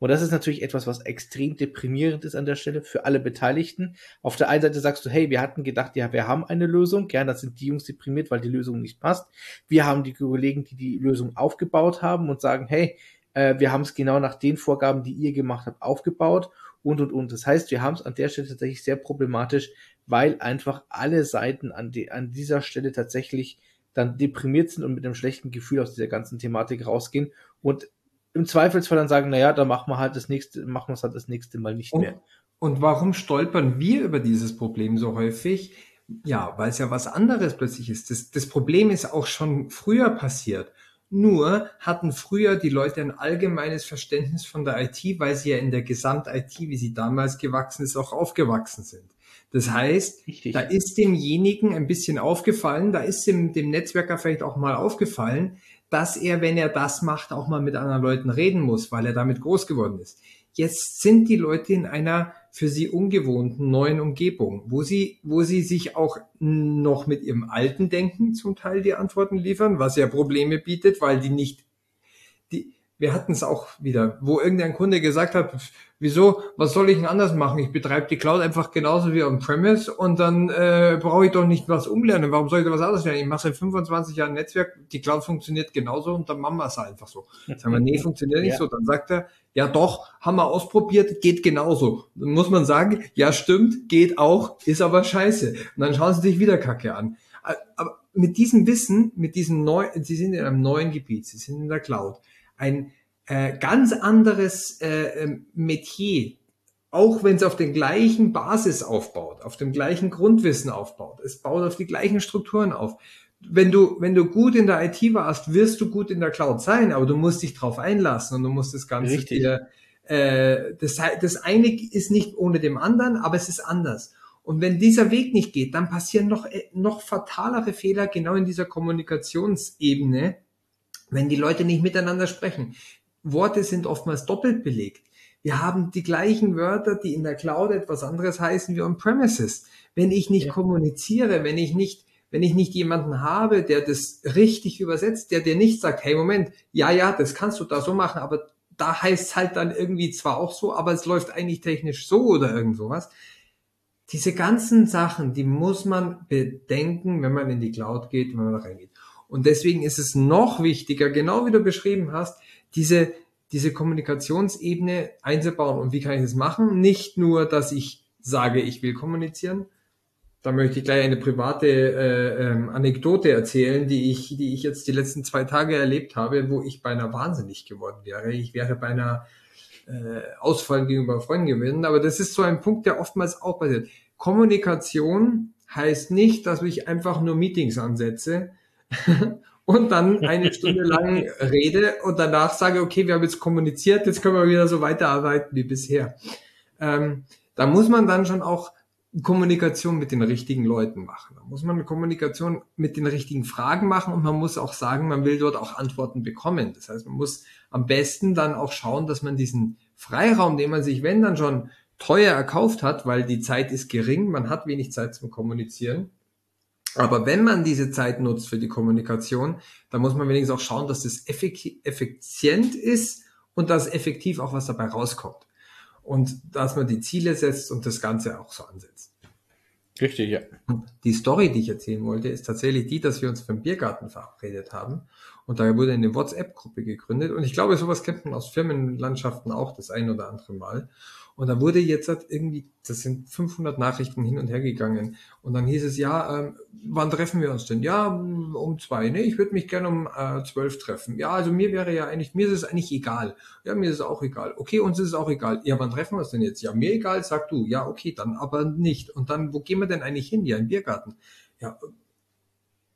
Und das ist natürlich etwas, was extrem deprimierend ist an der Stelle für alle Beteiligten. Auf der einen Seite sagst du, hey, wir hatten gedacht, ja, wir haben eine Lösung. Gern, das sind die Jungs deprimiert, weil die Lösung nicht passt. Wir haben die Kollegen, die die Lösung aufgebaut haben und sagen, hey, äh, wir haben es genau nach den Vorgaben, die ihr gemacht habt, aufgebaut und und und. Das heißt, wir haben es an der Stelle tatsächlich sehr problematisch, weil einfach alle Seiten an, die, an dieser Stelle tatsächlich dann deprimiert sind und mit einem schlechten Gefühl aus dieser ganzen Thematik rausgehen und im Zweifelsfall dann sagen, naja, dann machen wir halt das nächste, machen wir es halt das nächste Mal nicht und, mehr. Und warum stolpern wir über dieses Problem so häufig? Ja, weil es ja was anderes plötzlich ist. Das, das Problem ist auch schon früher passiert. Nur hatten früher die Leute ein allgemeines Verständnis von der IT, weil sie ja in der Gesamt-IT, wie sie damals gewachsen ist, auch aufgewachsen sind. Das heißt, Richtig. da ist demjenigen ein bisschen aufgefallen, da ist dem, dem Netzwerker vielleicht auch mal aufgefallen, dass er, wenn er das macht, auch mal mit anderen Leuten reden muss, weil er damit groß geworden ist. Jetzt sind die Leute in einer für sie ungewohnten neuen Umgebung, wo sie, wo sie sich auch noch mit ihrem alten Denken zum Teil die Antworten liefern, was ja Probleme bietet, weil die nicht, die, wir hatten es auch wieder, wo irgendein Kunde gesagt hat, wieso, was soll ich denn anders machen? Ich betreibe die Cloud einfach genauso wie on-premise und dann äh, brauche ich doch nicht was umlernen. Warum soll ich da was anderes lernen? Ich mache seit 25 Jahren Netzwerk, die Cloud funktioniert genauso und dann machen wir es einfach so. Sagen wir, nee, funktioniert nicht ja. so. Dann sagt er, ja doch, haben wir ausprobiert, geht genauso. Dann muss man sagen, ja stimmt, geht auch, ist aber scheiße. Und dann schauen sie sich wieder Kacke an. Aber mit diesem Wissen, mit diesem neuen, sie sind in einem neuen Gebiet, sie sind in der Cloud ein äh, ganz anderes äh, ähm, Metier, auch wenn es auf den gleichen Basis aufbaut, auf dem gleichen Grundwissen aufbaut. Es baut auf die gleichen Strukturen auf. Wenn du, wenn du gut in der IT warst, wirst du gut in der Cloud sein, aber du musst dich drauf einlassen und du musst das Ganze Richtig. dir, äh, das, das eine ist nicht ohne dem anderen, aber es ist anders. Und wenn dieser Weg nicht geht, dann passieren noch, äh, noch fatalere Fehler genau in dieser Kommunikationsebene, wenn die Leute nicht miteinander sprechen. Worte sind oftmals doppelt belegt. Wir haben die gleichen Wörter, die in der Cloud etwas anderes heißen wie on-premises. Wenn ich nicht ja. kommuniziere, wenn ich nicht, wenn ich nicht jemanden habe, der das richtig übersetzt, der dir nicht sagt, hey Moment, ja, ja, das kannst du da so machen, aber da heißt es halt dann irgendwie zwar auch so, aber es läuft eigentlich technisch so oder irgend sowas. Diese ganzen Sachen, die muss man bedenken, wenn man in die Cloud geht, wenn man da reingeht. Und deswegen ist es noch wichtiger, genau wie du beschrieben hast, diese, diese Kommunikationsebene einzubauen. Und wie kann ich das machen? Nicht nur, dass ich sage, ich will kommunizieren. Da möchte ich gleich eine private äh, ähm, Anekdote erzählen, die ich, die ich jetzt die letzten zwei Tage erlebt habe, wo ich beinahe wahnsinnig geworden wäre. Ich wäre beinahe äh, Ausfall gegenüber Freunden gewesen. Aber das ist so ein Punkt, der oftmals auch passiert. Kommunikation heißt nicht, dass ich einfach nur Meetings ansetze, und dann eine Stunde lang rede und danach sage, okay, wir haben jetzt kommuniziert, jetzt können wir wieder so weiterarbeiten wie bisher. Ähm, da muss man dann schon auch Kommunikation mit den richtigen Leuten machen. Da muss man Kommunikation mit den richtigen Fragen machen und man muss auch sagen, man will dort auch Antworten bekommen. Das heißt, man muss am besten dann auch schauen, dass man diesen Freiraum, den man sich, wenn dann schon teuer erkauft hat, weil die Zeit ist gering, man hat wenig Zeit zum Kommunizieren, aber wenn man diese Zeit nutzt für die Kommunikation, dann muss man wenigstens auch schauen, dass das effizient ist und dass effektiv auch was dabei rauskommt. Und dass man die Ziele setzt und das Ganze auch so ansetzt. Richtig, ja. Die Story, die ich erzählen wollte, ist tatsächlich die, dass wir uns für den Biergarten verabredet haben. Und da wurde eine WhatsApp-Gruppe gegründet. Und ich glaube, sowas kennt man aus Firmenlandschaften auch das ein oder andere Mal. Und da wurde jetzt halt irgendwie, das sind 500 Nachrichten hin und her gegangen. Und dann hieß es, ja, ähm, wann treffen wir uns denn? Ja, um zwei. Ne, ich würde mich gerne um äh, zwölf treffen. Ja, also mir wäre ja eigentlich, mir ist es eigentlich egal. Ja, mir ist es auch egal. Okay, uns ist es auch egal. Ja, wann treffen wir uns denn jetzt? Ja, mir egal, sag du. Ja, okay, dann aber nicht. Und dann, wo gehen wir denn eigentlich hin? Ja, im Biergarten. Ja,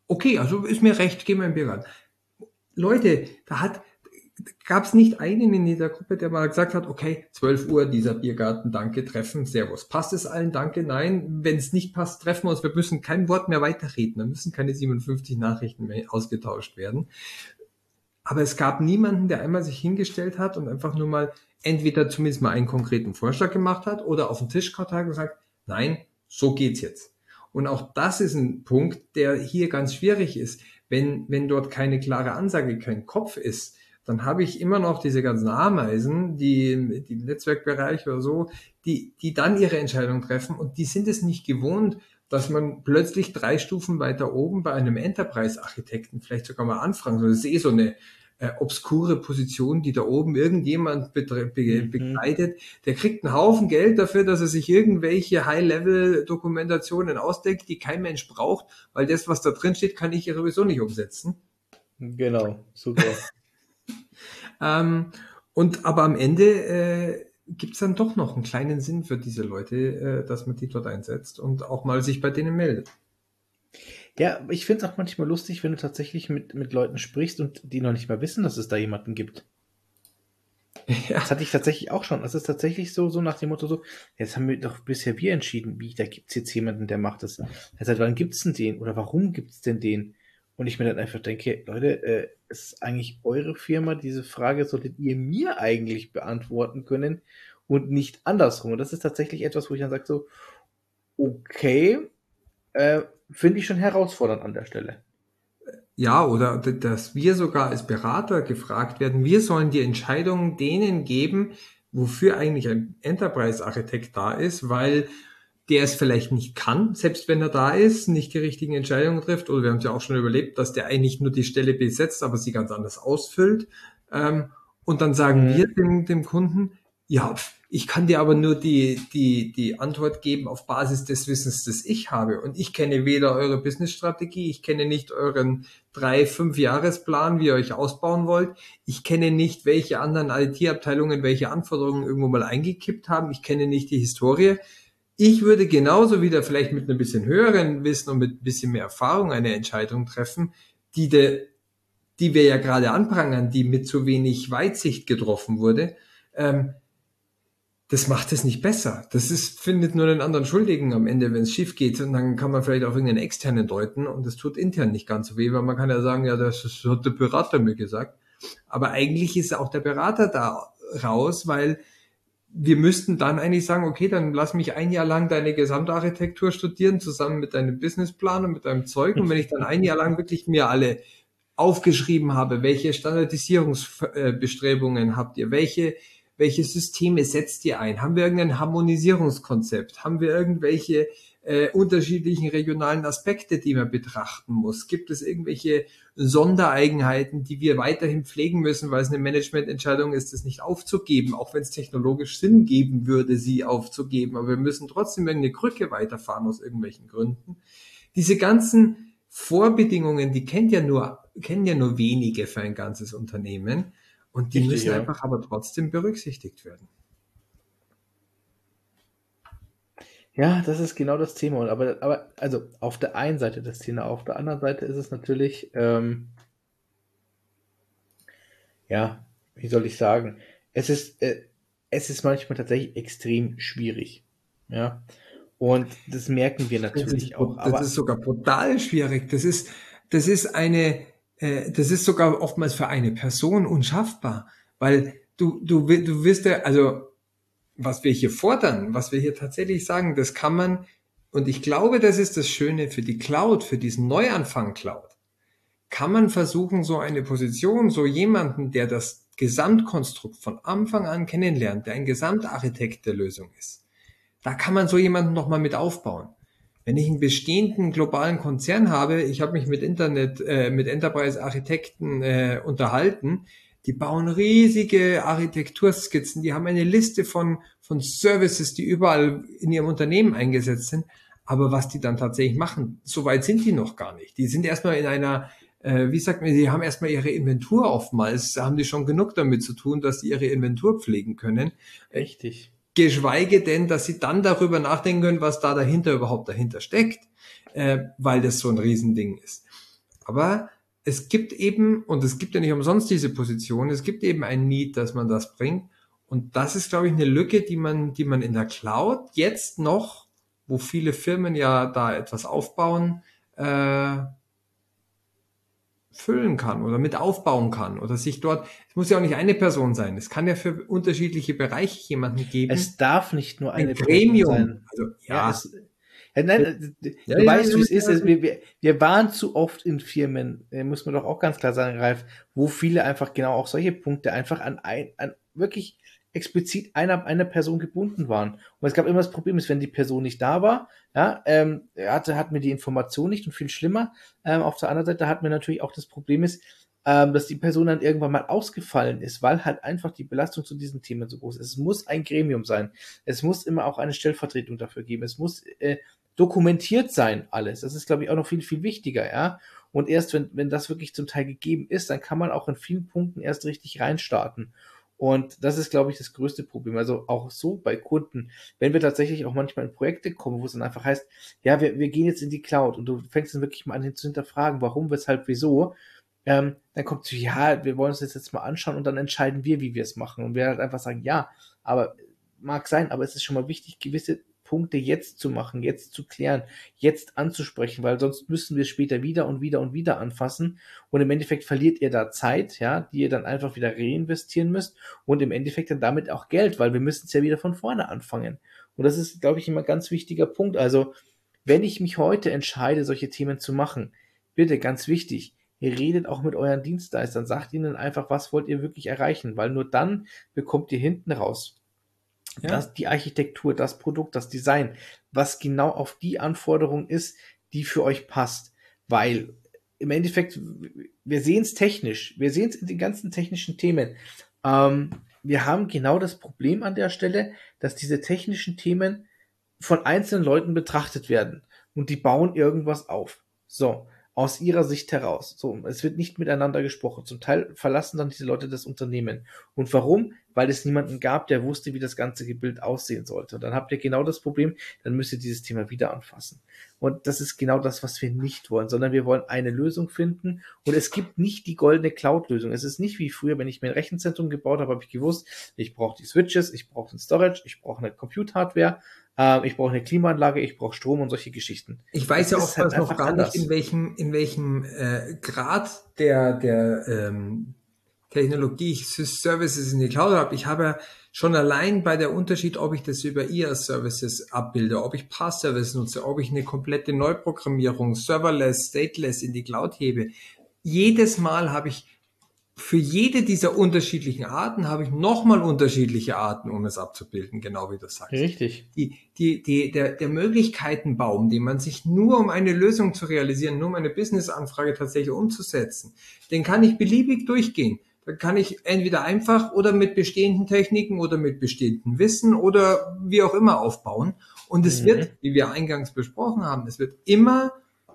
okay, also ist mir recht, gehen wir im Biergarten. Leute, da hat, gab es nicht einen in dieser Gruppe, der mal gesagt hat, okay, 12 Uhr dieser Biergarten, danke, treffen, Servus. Passt es allen, danke, nein. Wenn es nicht passt, treffen wir uns. Wir müssen kein Wort mehr weiterreden. Da müssen keine 57 Nachrichten mehr ausgetauscht werden. Aber es gab niemanden, der einmal sich hingestellt hat und einfach nur mal entweder zumindest mal einen konkreten Vorschlag gemacht hat oder auf den Tisch gehabt hat und gesagt, nein, so geht's jetzt. Und auch das ist ein Punkt, der hier ganz schwierig ist. Wenn, wenn dort keine klare Ansage, kein Kopf ist, dann habe ich immer noch diese ganzen Ameisen, die, die Netzwerkbereich oder so, die, die dann ihre Entscheidung treffen und die sind es nicht gewohnt, dass man plötzlich drei Stufen weiter oben bei einem Enterprise-Architekten vielleicht sogar mal anfragen soll. Das ist eh so eine äh, obskure Position, die da oben irgendjemand be be mhm. begleitet. Der kriegt einen Haufen Geld dafür, dass er sich irgendwelche High-Level-Dokumentationen ausdenkt, die kein Mensch braucht, weil das, was da drin steht, kann ich ja sowieso nicht umsetzen. Genau, super. Ähm, und aber am Ende äh, gibt es dann doch noch einen kleinen Sinn für diese Leute, äh, dass man die dort einsetzt und auch mal sich bei denen meldet. Ja, ich finde es auch manchmal lustig, wenn du tatsächlich mit, mit Leuten sprichst und die noch nicht mal wissen, dass es da jemanden gibt. Ja. Das hatte ich tatsächlich auch schon. Es ist tatsächlich so, so nach dem Motto so, jetzt haben wir doch bisher wir entschieden, wie, da gibt's jetzt jemanden, der macht das. Seit wann gibt's denn den? Oder warum gibt's denn den? Und ich mir dann einfach denke, Leute, äh, ist eigentlich eure Firma? Diese Frage solltet ihr mir eigentlich beantworten können und nicht andersrum. Und das ist tatsächlich etwas, wo ich dann sage so, okay, äh, finde ich schon herausfordernd an der Stelle. ja, oder dass wir sogar als Berater gefragt werden, wir sollen die Entscheidungen denen geben, wofür eigentlich ein Enterprise-Architekt da ist, weil der es vielleicht nicht kann, selbst wenn er da ist, nicht die richtigen Entscheidungen trifft. Oder wir haben es ja auch schon überlebt, dass der eigentlich nur die Stelle besetzt, aber sie ganz anders ausfüllt. Ähm, und dann sagen mhm. wir dem, dem Kunden, ja, ich kann dir aber nur die, die, die Antwort geben auf Basis des Wissens, das ich habe. Und ich kenne weder eure Businessstrategie, ich kenne nicht euren drei, fünf Jahresplan, wie ihr euch ausbauen wollt. Ich kenne nicht, welche anderen IT-Abteilungen welche Anforderungen irgendwo mal eingekippt haben. Ich kenne nicht die Historie. Ich würde genauso wieder vielleicht mit einem bisschen höheren Wissen und mit ein bisschen mehr Erfahrung eine Entscheidung treffen, die, de, die wir ja gerade anprangern, die mit zu wenig Weitsicht getroffen wurde. Ähm, das macht es nicht besser. Das ist, findet nur einen anderen Schuldigen am Ende, wenn es schief geht. Und dann kann man vielleicht auf irgendeinen externen deuten und das tut intern nicht ganz so weh, weil man kann ja sagen, ja, das, das hat der Berater mir gesagt. Aber eigentlich ist auch der Berater da raus, weil wir müssten dann eigentlich sagen, okay, dann lass mich ein Jahr lang deine Gesamtarchitektur studieren, zusammen mit deinem Businessplan und mit deinem Zeug. Und wenn ich dann ein Jahr lang wirklich mir alle aufgeschrieben habe, welche Standardisierungsbestrebungen habt ihr, welche, welche Systeme setzt ihr ein? Haben wir irgendein Harmonisierungskonzept? Haben wir irgendwelche äh, unterschiedlichen regionalen Aspekte, die man betrachten muss? Gibt es irgendwelche Sondereigenheiten, die wir weiterhin pflegen müssen, weil es eine Managemententscheidung ist, das nicht aufzugeben, auch wenn es technologisch Sinn geben würde, sie aufzugeben. Aber wir müssen trotzdem irgendeine Krücke weiterfahren aus irgendwelchen Gründen. Diese ganzen Vorbedingungen, die kennt ja nur, kennen ja nur wenige für ein ganzes Unternehmen. Und die Richtig, müssen ja. einfach aber trotzdem berücksichtigt werden. Ja, das ist genau das Thema. Aber, aber also auf der einen Seite das Thema, auf der anderen Seite ist es natürlich, ähm, ja, wie soll ich sagen, es ist, äh, es ist manchmal tatsächlich extrem schwierig. Ja. Und das merken wir natürlich das auch. Das aber, ist sogar brutal schwierig. Das ist, das ist eine, äh, das ist sogar oftmals für eine Person unschaffbar, weil du, du, du wirst ja, also was wir hier fordern, was wir hier tatsächlich sagen, das kann man, und ich glaube, das ist das Schöne für die Cloud, für diesen Neuanfang Cloud, kann man versuchen, so eine Position, so jemanden, der das Gesamtkonstrukt von Anfang an kennenlernt, der ein Gesamtarchitekt der Lösung ist, da kann man so jemanden nochmal mit aufbauen. Wenn ich einen bestehenden globalen Konzern habe, ich habe mich mit Internet, äh, mit Enterprise-Architekten äh, unterhalten, die bauen riesige Architekturskizzen, die haben eine Liste von, von Services, die überall in ihrem Unternehmen eingesetzt sind. Aber was die dann tatsächlich machen, so weit sind die noch gar nicht. Die sind erstmal in einer, äh, wie sagt man, die haben erstmal ihre Inventur oftmals, haben die schon genug damit zu tun, dass sie ihre Inventur pflegen können. Richtig. Geschweige denn, dass sie dann darüber nachdenken können, was da dahinter überhaupt dahinter steckt, äh, weil das so ein Riesending ist. Aber es gibt eben, und es gibt ja nicht umsonst diese Position, es gibt eben ein Need, dass man das bringt. Und das ist, glaube ich, eine Lücke, die man, die man in der Cloud jetzt noch, wo viele Firmen ja da etwas aufbauen, äh, füllen kann oder mit aufbauen kann oder sich dort, es muss ja auch nicht eine Person sein, es kann ja für unterschiedliche Bereiche jemanden geben. Es darf nicht nur eine ein Gremium. Person sein. Also, ja, ja es, ja, nein, du ja, weißt, ja, wie es ist. Also wir, wir, wir waren zu oft in Firmen, äh, muss man doch auch ganz klar sagen, Ralf, wo viele einfach genau auch solche Punkte einfach an ein, an wirklich explizit einer, einer Person gebunden waren. Und es gab immer das Problem, ist, wenn die Person nicht da war, ja, ähm, hatte, hat mir die Information nicht und viel schlimmer. Ähm, auf der anderen Seite hat mir natürlich auch das Problem ist, ähm, dass die Person dann irgendwann mal ausgefallen ist, weil halt einfach die Belastung zu diesen Themen so groß ist. Es muss ein Gremium sein. Es muss immer auch eine Stellvertretung dafür geben. Es muss äh, dokumentiert sein, alles. Das ist, glaube ich, auch noch viel, viel wichtiger, ja. Und erst wenn, wenn das wirklich zum Teil gegeben ist, dann kann man auch in vielen Punkten erst richtig reinstarten. Und das ist, glaube ich, das größte Problem. Also auch so bei Kunden, wenn wir tatsächlich auch manchmal in Projekte kommen, wo es dann einfach heißt, ja, wir, wir gehen jetzt in die Cloud und du fängst dann wirklich mal an zu hinterfragen, warum, weshalb, wieso, ähm, dann kommt zu, ja, wir wollen uns das jetzt mal anschauen und dann entscheiden wir, wie wir es machen. Und wir halt einfach sagen, ja, aber mag sein, aber es ist schon mal wichtig, gewisse Punkte jetzt zu machen, jetzt zu klären, jetzt anzusprechen, weil sonst müssen wir später wieder und wieder und wieder anfassen und im Endeffekt verliert ihr da Zeit, ja, die ihr dann einfach wieder reinvestieren müsst und im Endeffekt dann damit auch Geld, weil wir müssen es ja wieder von vorne anfangen. Und das ist, glaube ich, immer ein ganz wichtiger Punkt. Also, wenn ich mich heute entscheide, solche Themen zu machen, bitte ganz wichtig, ihr redet auch mit euren Dienstleistern, sagt ihnen einfach, was wollt ihr wirklich erreichen, weil nur dann bekommt ihr hinten raus ja. das, die Architektur, das Produkt, das Design, was genau auf die Anforderung ist, die für euch passt. Weil im Endeffekt, wir sehen es technisch, wir sehen es in den ganzen technischen Themen. Ähm, wir haben genau das Problem an der Stelle, dass diese technischen Themen von einzelnen Leuten betrachtet werden und die bauen irgendwas auf. So, aus ihrer Sicht heraus. So, es wird nicht miteinander gesprochen. Zum Teil verlassen dann diese Leute das Unternehmen. Und warum? Weil es niemanden gab, der wusste, wie das ganze Bild aussehen sollte. Und dann habt ihr genau das Problem, dann müsst ihr dieses Thema wieder anfassen. Und das ist genau das, was wir nicht wollen, sondern wir wollen eine Lösung finden. Und es gibt nicht die goldene Cloud-Lösung. Es ist nicht wie früher, wenn ich mir ein Rechenzentrum gebaut habe, habe ich gewusst, ich brauche die Switches, ich brauche den Storage, ich brauche eine Compute-Hardware äh, ich brauche eine Klimaanlage, ich brauche Strom und solche Geschichten. Ich weiß ja auch halt noch gar anders. nicht, in welchem, in welchem äh, Grad der, der ähm, Technologie ich Services in die Cloud habe. Ich habe schon allein bei der Unterschied, ob ich das über IaaS-Services abbilde, ob ich Pass-Services nutze, ob ich eine komplette Neuprogrammierung, serverless, stateless in die Cloud hebe. Jedes Mal habe ich für jede dieser unterschiedlichen Arten habe ich nochmal unterschiedliche Arten, um es abzubilden, genau wie du sagst. Richtig. Die, die, die, der, der Möglichkeitenbaum, den man sich nur um eine Lösung zu realisieren, nur um eine Business-Anfrage tatsächlich umzusetzen, den kann ich beliebig durchgehen. Da kann ich entweder einfach oder mit bestehenden Techniken oder mit bestehendem Wissen oder wie auch immer aufbauen. Und es mhm. wird, wie wir eingangs besprochen haben, es wird immer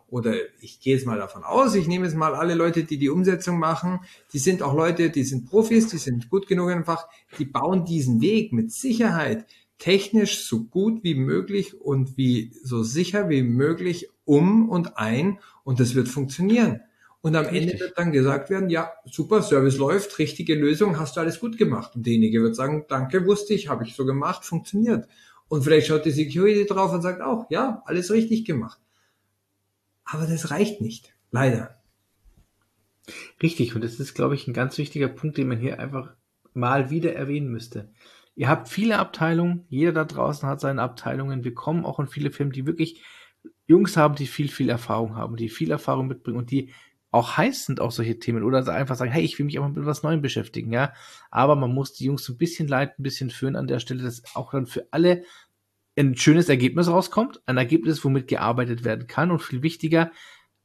oder ich gehe jetzt mal davon aus, ich nehme jetzt mal alle Leute, die die Umsetzung machen, die sind auch Leute, die sind Profis, die sind gut genug einfach, die bauen diesen Weg mit Sicherheit technisch so gut wie möglich und wie so sicher wie möglich um und ein und das wird funktionieren. Und am. Ende wird dann gesagt werden, ja, super, Service läuft, richtige Lösung, hast du alles gut gemacht. Und derjenige wird sagen, danke, wusste ich, habe ich so gemacht, funktioniert. Und vielleicht schaut die Security drauf und sagt auch, ja, alles richtig gemacht. Aber das reicht nicht. Leider. Richtig. Und das ist, glaube ich, ein ganz wichtiger Punkt, den man hier einfach mal wieder erwähnen müsste. Ihr habt viele Abteilungen. Jeder da draußen hat seine Abteilungen. Wir kommen auch in viele Firmen, die wirklich Jungs haben, die viel, viel Erfahrung haben, die viel Erfahrung mitbringen und die auch heiß sind auf solche Themen oder einfach sagen, hey, ich will mich auch mit was Neuem beschäftigen, ja. Aber man muss die Jungs ein bisschen leiten, ein bisschen führen an der Stelle, dass auch dann für alle ein schönes Ergebnis rauskommt, ein Ergebnis, womit gearbeitet werden kann und viel wichtiger,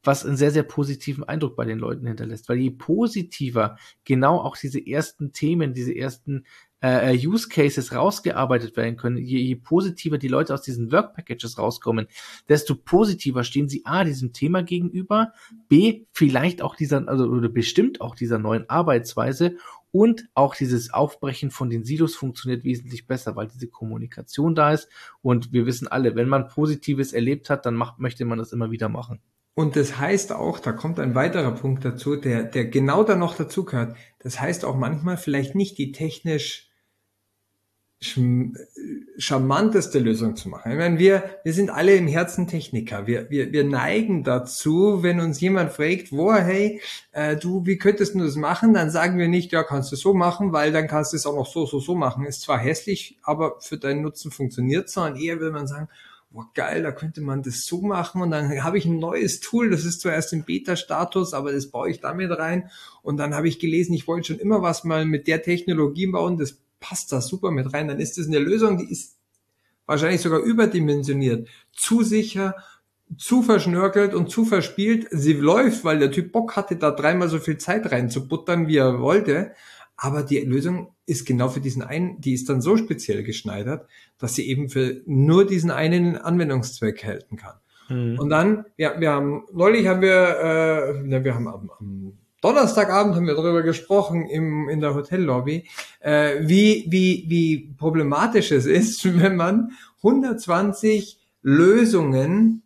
was einen sehr, sehr positiven Eindruck bei den Leuten hinterlässt. Weil je positiver genau auch diese ersten Themen, diese ersten äh, äh, Use Cases rausgearbeitet werden können, je, je positiver die Leute aus diesen Work Packages rauskommen, desto positiver stehen sie A, diesem Thema gegenüber, B, vielleicht auch dieser, also oder bestimmt auch dieser neuen Arbeitsweise und auch dieses Aufbrechen von den Silos funktioniert wesentlich besser, weil diese Kommunikation da ist. Und wir wissen alle, wenn man Positives erlebt hat, dann macht, möchte man das immer wieder machen. Und das heißt auch, da kommt ein weiterer Punkt dazu, der, der genau da noch dazu gehört. Das heißt auch manchmal vielleicht nicht die technisch charmanteste Lösung zu machen. Ich meine, wir, wir sind alle im Herzen Techniker. Wir, wir, wir neigen dazu, wenn uns jemand fragt, wo, hey, äh, du, wie könntest du das machen? Dann sagen wir nicht, ja, kannst du so machen, weil dann kannst du es auch noch so, so, so machen. Ist zwar hässlich, aber für deinen Nutzen funktioniert sondern eher will man sagen, boah, geil, da könnte man das so machen und dann habe ich ein neues Tool, das ist zuerst im Beta-Status, aber das baue ich damit rein und dann habe ich gelesen, ich wollte schon immer was mal mit der Technologie bauen, das passt da super mit rein, dann ist das eine Lösung, die ist wahrscheinlich sogar überdimensioniert, zu sicher, zu verschnörkelt und zu verspielt. Sie läuft, weil der Typ Bock hatte, da dreimal so viel Zeit reinzubuttern, wie er wollte. Aber die Lösung ist genau für diesen einen, die ist dann so speziell geschneidert, dass sie eben für nur diesen einen Anwendungszweck halten kann. Mhm. Und dann, ja, wir haben, neulich haben wir, äh, wir haben am, am Donnerstagabend haben wir darüber gesprochen im, in der Hotellobby, äh, wie, wie, wie problematisch es ist, wenn man 120 Lösungen,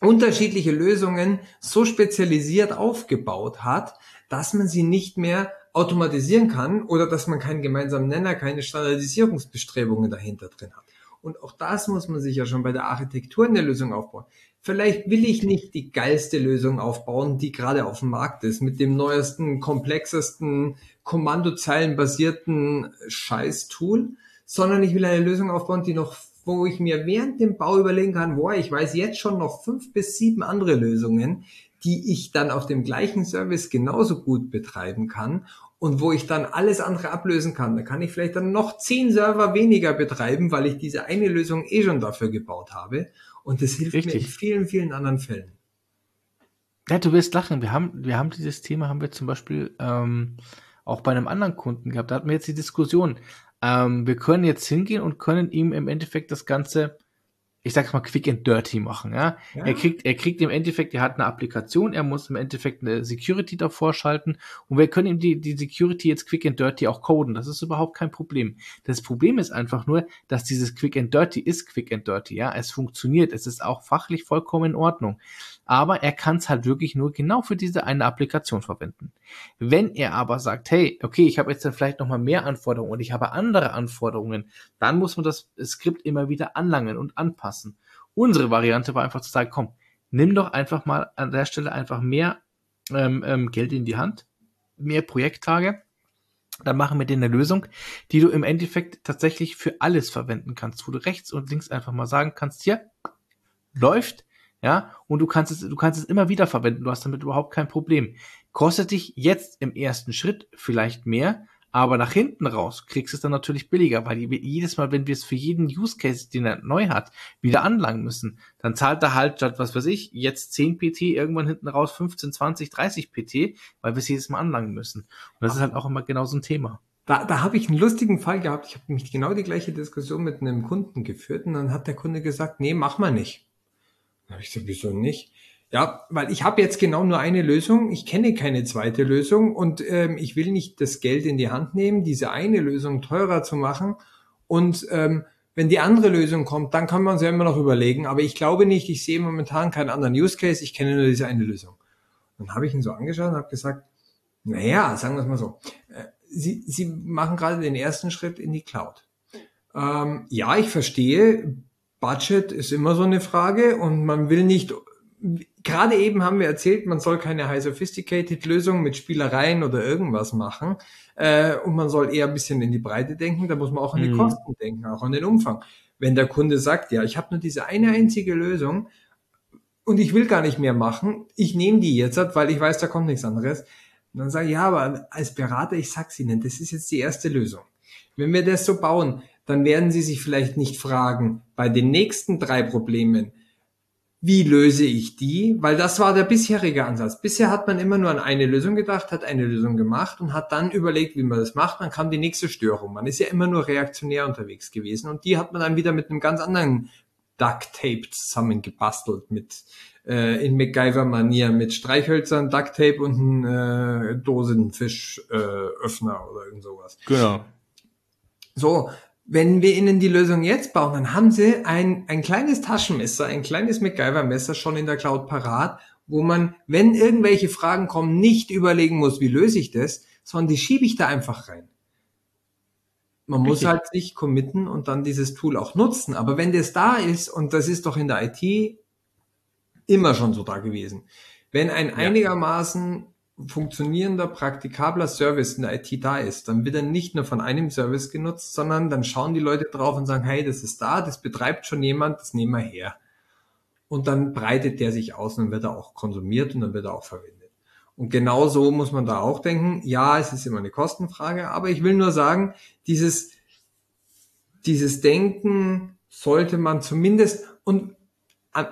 unterschiedliche Lösungen so spezialisiert aufgebaut hat, dass man sie nicht mehr automatisieren kann oder dass man keinen gemeinsamen Nenner, keine Standardisierungsbestrebungen dahinter drin hat. Und auch das muss man sich ja schon bei der Architektur in der Lösung aufbauen. Vielleicht will ich nicht die geilste Lösung aufbauen, die gerade auf dem Markt ist, mit dem neuesten, komplexesten, kommandozeilenbasierten Scheiß-Tool, sondern ich will eine Lösung aufbauen, die noch, wo ich mir während dem Bau überlegen kann, boah, ich weiß jetzt schon noch fünf bis sieben andere Lösungen, die ich dann auf dem gleichen Service genauso gut betreiben kann und wo ich dann alles andere ablösen kann. Da kann ich vielleicht dann noch zehn Server weniger betreiben, weil ich diese eine Lösung eh schon dafür gebaut habe. Und das hilft Richtig. mir in vielen, vielen anderen Fällen. Ja, du wirst lachen. Wir haben, wir haben dieses Thema, haben wir zum Beispiel ähm, auch bei einem anderen Kunden gehabt. Da hatten wir jetzt die Diskussion. Ähm, wir können jetzt hingehen und können ihm im Endeffekt das Ganze ich sag's mal, quick and dirty machen, ja? ja. Er kriegt, er kriegt im Endeffekt, er hat eine Applikation, er muss im Endeffekt eine Security davor schalten und wir können ihm die, die Security jetzt quick and dirty auch coden. Das ist überhaupt kein Problem. Das Problem ist einfach nur, dass dieses quick and dirty ist quick and dirty, ja? Es funktioniert, es ist auch fachlich vollkommen in Ordnung aber er kann es halt wirklich nur genau für diese eine Applikation verwenden. Wenn er aber sagt, hey, okay, ich habe jetzt dann vielleicht nochmal mehr Anforderungen und ich habe andere Anforderungen, dann muss man das Skript immer wieder anlangen und anpassen. Unsere Variante war einfach zu sagen, komm, nimm doch einfach mal an der Stelle einfach mehr ähm, ähm, Geld in die Hand, mehr Projekttage, dann machen wir dir eine Lösung, die du im Endeffekt tatsächlich für alles verwenden kannst, wo du rechts und links einfach mal sagen kannst, hier läuft, ja, und du kannst es, du kannst es immer wieder verwenden, du hast damit überhaupt kein Problem. Kostet dich jetzt im ersten Schritt vielleicht mehr, aber nach hinten raus kriegst du es dann natürlich billiger, weil jedes Mal, wenn wir es für jeden Use Case, den er neu hat, wieder anlangen müssen, dann zahlt er halt statt, was weiß ich, jetzt 10 PT, irgendwann hinten raus 15, 20, 30 PT, weil wir es jedes Mal anlangen müssen. Und das ist halt auch immer genau so ein Thema. Da, da habe ich einen lustigen Fall gehabt. Ich habe mich genau die gleiche Diskussion mit einem Kunden geführt und dann hat der Kunde gesagt, nee, mach mal nicht. Da habe ich gesagt, wieso nicht? Ja, weil ich habe jetzt genau nur eine Lösung. Ich kenne keine zweite Lösung und ähm, ich will nicht das Geld in die Hand nehmen, diese eine Lösung teurer zu machen. Und ähm, wenn die andere Lösung kommt, dann kann man es ja immer noch überlegen. Aber ich glaube nicht, ich sehe momentan keinen anderen Use Case. Ich kenne nur diese eine Lösung. Dann habe ich ihn so angeschaut und habe gesagt, naja, sagen wir es mal so. Äh, Sie, Sie machen gerade den ersten Schritt in die Cloud. Ähm, ja, ich verstehe, Budget ist immer so eine Frage und man will nicht, gerade eben haben wir erzählt, man soll keine high sophisticated Lösung mit Spielereien oder irgendwas machen äh, und man soll eher ein bisschen in die Breite denken, da muss man auch an die mhm. Kosten denken, auch an den Umfang. Wenn der Kunde sagt, ja, ich habe nur diese eine einzige Lösung und ich will gar nicht mehr machen, ich nehme die jetzt, weil ich weiß, da kommt nichts anderes, dann sage ich, ja, aber als Berater, ich sag's Ihnen, das ist jetzt die erste Lösung. Wenn wir das so bauen, dann werden Sie sich vielleicht nicht fragen, bei den nächsten drei Problemen, wie löse ich die? Weil das war der bisherige Ansatz. Bisher hat man immer nur an eine Lösung gedacht, hat eine Lösung gemacht und hat dann überlegt, wie man das macht. Dann kam die nächste Störung. Man ist ja immer nur reaktionär unterwegs gewesen und die hat man dann wieder mit einem ganz anderen Duct Tape zusammengebastelt mit äh, in MacGyver-Manier mit Streichhölzern, Duct Tape und einem äh, Dosenfischöffner äh, oder irgend sowas. Genau. So, wenn wir ihnen die Lösung jetzt bauen, dann haben sie ein, ein kleines Taschenmesser, ein kleines MacGyver-Messer schon in der Cloud parat, wo man, wenn irgendwelche Fragen kommen, nicht überlegen muss, wie löse ich das, sondern die schiebe ich da einfach rein. Man Richtig. muss halt sich committen und dann dieses Tool auch nutzen. Aber wenn das da ist, und das ist doch in der IT immer schon so da gewesen, wenn ein einigermaßen funktionierender, praktikabler Service in der IT da ist, dann wird er nicht nur von einem Service genutzt, sondern dann schauen die Leute drauf und sagen, hey, das ist da, das betreibt schon jemand, das nehmen wir her. Und dann breitet der sich aus und dann wird er auch konsumiert und dann wird er auch verwendet. Und genau so muss man da auch denken. Ja, es ist immer eine Kostenfrage, aber ich will nur sagen, dieses, dieses Denken sollte man zumindest, und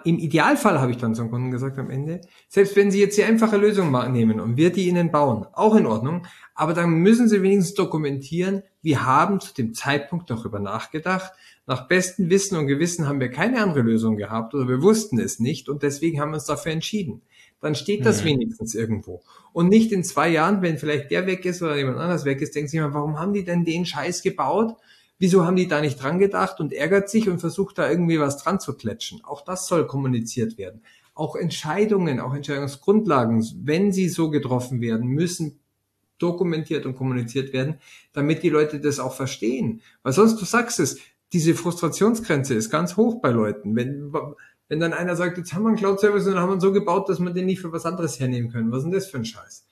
im Idealfall habe ich dann zum Kunden gesagt am Ende, selbst wenn Sie jetzt die einfache Lösung nehmen und wir die Ihnen bauen, auch in Ordnung, aber dann müssen Sie wenigstens dokumentieren, wir haben zu dem Zeitpunkt darüber nachgedacht, nach bestem Wissen und Gewissen haben wir keine andere Lösung gehabt oder wir wussten es nicht und deswegen haben wir uns dafür entschieden. Dann steht das mhm. wenigstens irgendwo. Und nicht in zwei Jahren, wenn vielleicht der weg ist oder jemand anders weg ist, denken Sie mal, warum haben die denn den Scheiß gebaut? Wieso haben die da nicht dran gedacht und ärgert sich und versucht da irgendwie was dran zu klatschen? Auch das soll kommuniziert werden. Auch Entscheidungen, auch Entscheidungsgrundlagen, wenn sie so getroffen werden, müssen dokumentiert und kommuniziert werden, damit die Leute das auch verstehen. Weil sonst, du sagst es, diese Frustrationsgrenze ist ganz hoch bei Leuten. Wenn, wenn dann einer sagt, jetzt haben wir einen Cloud-Service und haben wir ihn so gebaut, dass man den nicht für was anderes hernehmen können. Was ist denn das für ein Scheiß?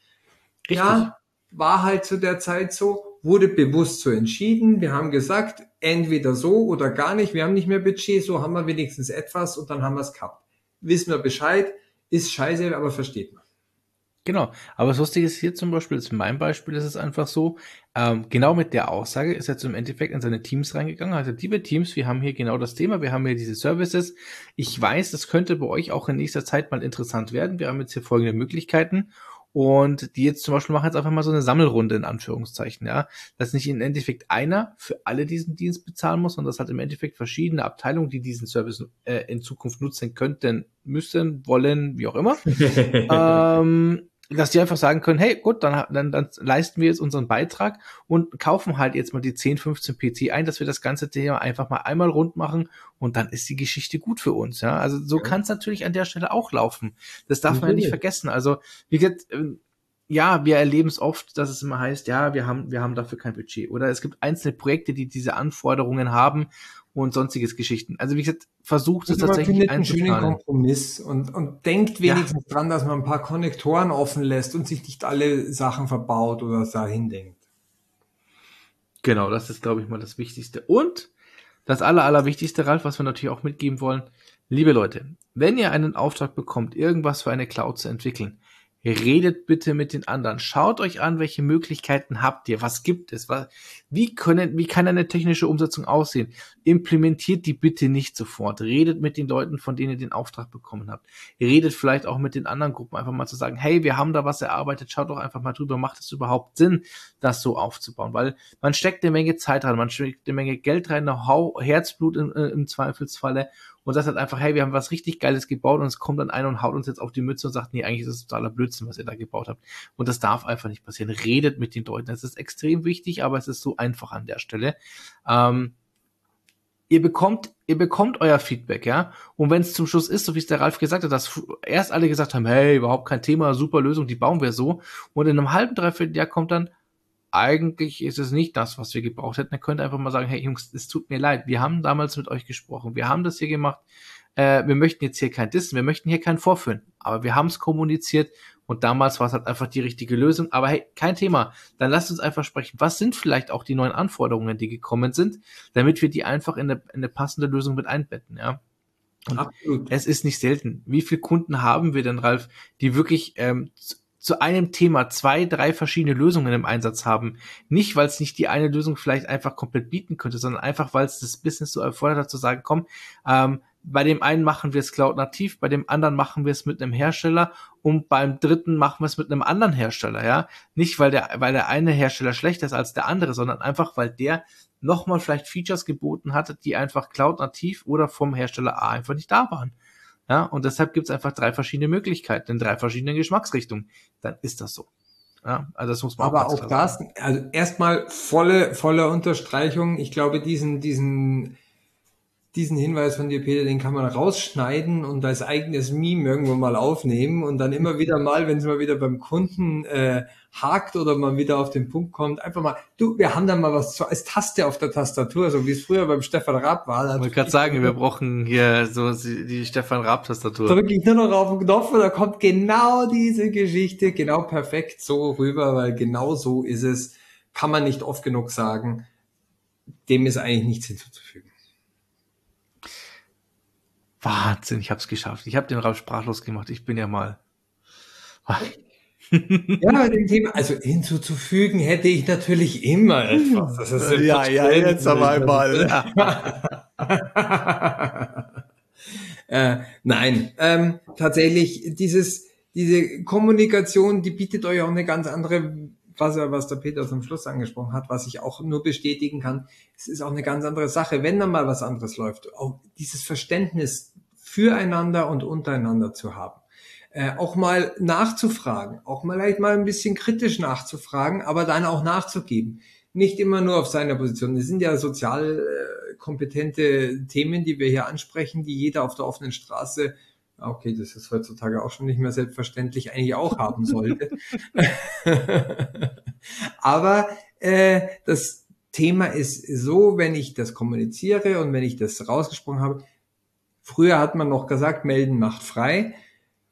Richtig. Ja, war halt zu der Zeit so, wurde bewusst so entschieden. Wir haben gesagt, entweder so oder gar nicht. Wir haben nicht mehr Budget, so haben wir wenigstens etwas und dann haben wir es gehabt. Wissen wir Bescheid, ist scheiße, aber versteht man. Genau, aber das Lustige ist hier zum Beispiel, in meinem Beispiel ist es einfach so, ähm, genau mit der Aussage ist er zum Endeffekt in seine Teams reingegangen. Also liebe Teams, wir haben hier genau das Thema, wir haben hier diese Services. Ich weiß, das könnte bei euch auch in nächster Zeit mal interessant werden. Wir haben jetzt hier folgende Möglichkeiten und die jetzt zum Beispiel machen jetzt einfach mal so eine Sammelrunde in Anführungszeichen, ja. Dass nicht im Endeffekt einer für alle diesen Dienst bezahlen muss, sondern das hat im Endeffekt verschiedene Abteilungen, die diesen Service äh, in Zukunft nutzen könnten, müssen, wollen, wie auch immer. ähm, dass die einfach sagen können, hey, gut, dann, dann, dann leisten wir jetzt unseren Beitrag und kaufen halt jetzt mal die 10, 15 PC ein, dass wir das ganze Thema einfach mal einmal rund machen und dann ist die Geschichte gut für uns. Ja, also so ja. kann es natürlich an der Stelle auch laufen. Das darf man ja nicht vergessen. Also wie gesagt, ähm, ja, wir erleben es oft, dass es immer heißt, ja, wir haben, wir haben dafür kein Budget. Oder es gibt einzelne Projekte, die diese Anforderungen haben und sonstiges Geschichten. Also wie gesagt, versucht es tatsächlich einen schönen Kompromiss und, und denkt wenigstens ja. dran, dass man ein paar Konnektoren offen lässt und sich nicht alle Sachen verbaut oder dahin denkt. Genau, das ist, glaube ich, mal das Wichtigste. Und das aller, allerwichtigste, Ralf, was wir natürlich auch mitgeben wollen. Liebe Leute, wenn ihr einen Auftrag bekommt, irgendwas für eine Cloud zu entwickeln, redet bitte mit den anderen. Schaut euch an, welche Möglichkeiten habt ihr, was gibt es, was, wie können, wie kann eine technische Umsetzung aussehen? Implementiert die bitte nicht sofort. Redet mit den Leuten, von denen ihr den Auftrag bekommen habt. Redet vielleicht auch mit den anderen Gruppen, einfach mal zu sagen, hey, wir haben da was erarbeitet, schaut doch einfach mal drüber, macht es überhaupt Sinn, das so aufzubauen? Weil man steckt eine Menge Zeit rein, man steckt eine Menge Geld rein, Know-how, Herzblut im, äh, im Zweifelsfalle und sagt halt einfach, hey, wir haben was richtig Geiles gebaut und es kommt dann einer und haut uns jetzt auf die Mütze und sagt, nee, eigentlich ist es totaler Blödsinn, was ihr da gebaut habt. Und das darf einfach nicht passieren. Redet mit den Leuten. Das ist extrem wichtig, aber es ist so einfach an der Stelle. Ähm, ihr bekommt, ihr bekommt euer Feedback, ja. Und wenn es zum Schluss ist, so wie es der Ralf gesagt hat, dass erst alle gesagt haben, hey, überhaupt kein Thema, super Lösung, die bauen wir so. Und in einem halben, dreiviertel Jahr kommt dann, eigentlich ist es nicht das, was wir gebraucht hätten. Er könnte einfach mal sagen, hey Jungs, es tut mir leid, wir haben damals mit euch gesprochen, wir haben das hier gemacht, äh, wir möchten jetzt hier kein Dissen, wir möchten hier keinen vorführen, aber wir haben es kommuniziert und damals war es halt einfach die richtige Lösung. Aber hey, kein Thema, dann lasst uns einfach sprechen. Was sind vielleicht auch die neuen Anforderungen, die gekommen sind, damit wir die einfach in eine, in eine passende Lösung mit einbetten, ja. Und Absolut. es ist nicht selten. Wie viele Kunden haben wir denn, Ralf, die wirklich ähm, zu einem Thema zwei, drei verschiedene Lösungen im Einsatz haben. Nicht, weil es nicht die eine Lösung vielleicht einfach komplett bieten könnte, sondern einfach, weil es das Business so erfordert hat, zu sagen, komm, ähm, bei dem einen machen wir es Cloud nativ, bei dem anderen machen wir es mit einem Hersteller und beim dritten machen wir es mit einem anderen Hersteller, ja. Nicht, weil der, weil der eine Hersteller schlechter ist als der andere, sondern einfach, weil der nochmal vielleicht Features geboten hatte, die einfach Cloud nativ oder vom Hersteller A einfach nicht da waren. Ja, und deshalb gibt es einfach drei verschiedene Möglichkeiten in drei verschiedenen Geschmacksrichtungen. Dann ist das so. Ja, also das muss man Aber auch, auch das, also erstmal volle, volle Unterstreichung. Ich glaube, diesen, diesen diesen Hinweis von dir, Peter, den kann man rausschneiden und als eigenes Meme irgendwo mal aufnehmen und dann immer wieder mal, wenn es mal wieder beim Kunden äh, hakt oder man wieder auf den Punkt kommt, einfach mal, du, wir haben da mal was zu, als Taste auf der Tastatur, so wie es früher beim Stefan Raab war. Ich wollte gerade sagen, wir brauchen hier so die Stefan Raab-Tastatur. Drücke ich nur noch auf den Knopf und da kommt genau diese Geschichte, genau perfekt so rüber, weil genau so ist es, kann man nicht oft genug sagen. Dem ist eigentlich nichts hinzuzufügen. Wahnsinn, ich habe es geschafft. Ich habe den Raum sprachlos gemacht. Ich bin ja mal. ja, dem Thema, also hinzuzufügen hätte ich natürlich immer etwas. Das ist ja, ja, jetzt aber einmal. äh, nein, ähm, tatsächlich dieses, diese Kommunikation, die bietet euch auch eine ganz andere was, was der Peter zum Schluss angesprochen hat, was ich auch nur bestätigen kann, es ist auch eine ganz andere Sache, wenn dann mal was anderes läuft, auch dieses Verständnis füreinander und untereinander zu haben. Äh, auch mal nachzufragen, auch mal vielleicht mal ein bisschen kritisch nachzufragen, aber dann auch nachzugeben. Nicht immer nur auf seiner Position. Es sind ja sozial äh, kompetente Themen, die wir hier ansprechen, die jeder auf der offenen Straße okay, das ist heutzutage auch schon nicht mehr selbstverständlich, eigentlich auch haben sollte. Aber äh, das Thema ist so, wenn ich das kommuniziere und wenn ich das rausgesprochen habe, früher hat man noch gesagt, melden macht frei.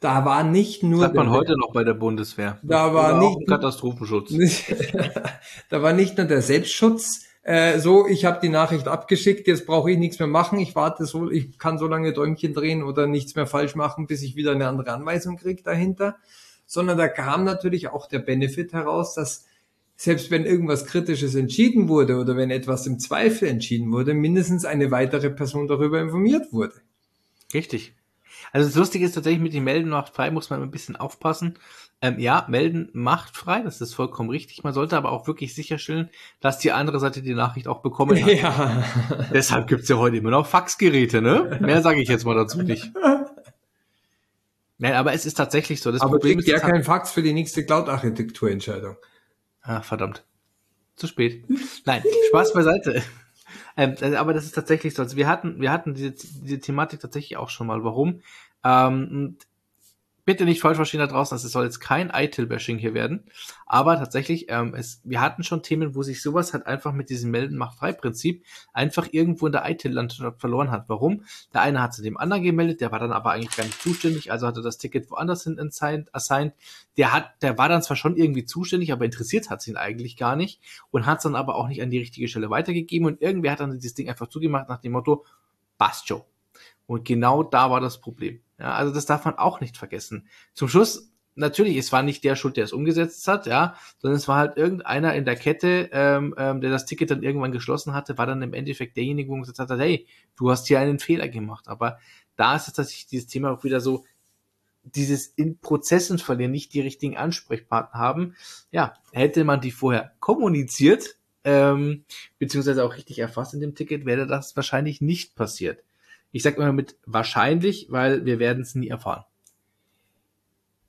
Da war nicht nur. Das hat man heute noch bei der Bundeswehr. Da war nicht Katastrophenschutz. da war nicht nur der Selbstschutz äh, so, ich habe die Nachricht abgeschickt, jetzt brauche ich nichts mehr machen, ich warte so, ich kann so lange Däumchen drehen oder nichts mehr falsch machen, bis ich wieder eine andere Anweisung kriege dahinter. Sondern da kam natürlich auch der Benefit heraus, dass selbst wenn irgendwas Kritisches entschieden wurde oder wenn etwas im Zweifel entschieden wurde, mindestens eine weitere Person darüber informiert wurde. Richtig. Also das Lustige ist tatsächlich mit dem Melden macht frei, muss man ein bisschen aufpassen. Ähm, ja, melden macht frei, das ist vollkommen richtig. Man sollte aber auch wirklich sicherstellen, dass die andere Seite die Nachricht auch bekommen hat. Ja. Deshalb gibt's ja heute immer noch Faxgeräte, ne? Mehr sage ich jetzt mal dazu nicht. Nein, aber es ist tatsächlich so. Das aber Problem ist ja kein Fax für die nächste Cloud-Architekturentscheidung. Ah, verdammt. Zu spät. Nein, Spaß beiseite. Ähm, äh, aber das ist tatsächlich so. Also wir hatten, wir hatten diese, diese Thematik tatsächlich auch schon mal. Warum? Ähm, bitte nicht falsch verstehen da draußen, das soll jetzt kein ITIL-Bashing hier werden. Aber tatsächlich, ähm, es, wir hatten schon Themen, wo sich sowas halt einfach mit diesem Melden-Macht-Frei-Prinzip einfach irgendwo in der ITIL-Landschaft verloren hat. Warum? Der eine hat zu dem anderen gemeldet, der war dann aber eigentlich gar nicht zuständig, also hatte das Ticket woanders hin assigned. assigned. Der hat, der war dann zwar schon irgendwie zuständig, aber interessiert hat ihn eigentlich gar nicht und hat es dann aber auch nicht an die richtige Stelle weitergegeben und irgendwer hat dann dieses Ding einfach zugemacht nach dem Motto, schon. Und genau da war das Problem. Ja, also das darf man auch nicht vergessen. Zum Schluss, natürlich, es war nicht der Schuld, der es umgesetzt hat, ja, sondern es war halt irgendeiner in der Kette, ähm, ähm, der das Ticket dann irgendwann geschlossen hatte, war dann im Endeffekt derjenige, man gesagt hat, hey, du hast hier einen Fehler gemacht. Aber da ist es tatsächlich dieses Thema auch wieder so, dieses in Prozessen verlieren, nicht die richtigen Ansprechpartner haben. Ja, hätte man die vorher kommuniziert, ähm, beziehungsweise auch richtig erfasst in dem Ticket, wäre das wahrscheinlich nicht passiert. Ich sage immer mit wahrscheinlich, weil wir werden es nie erfahren.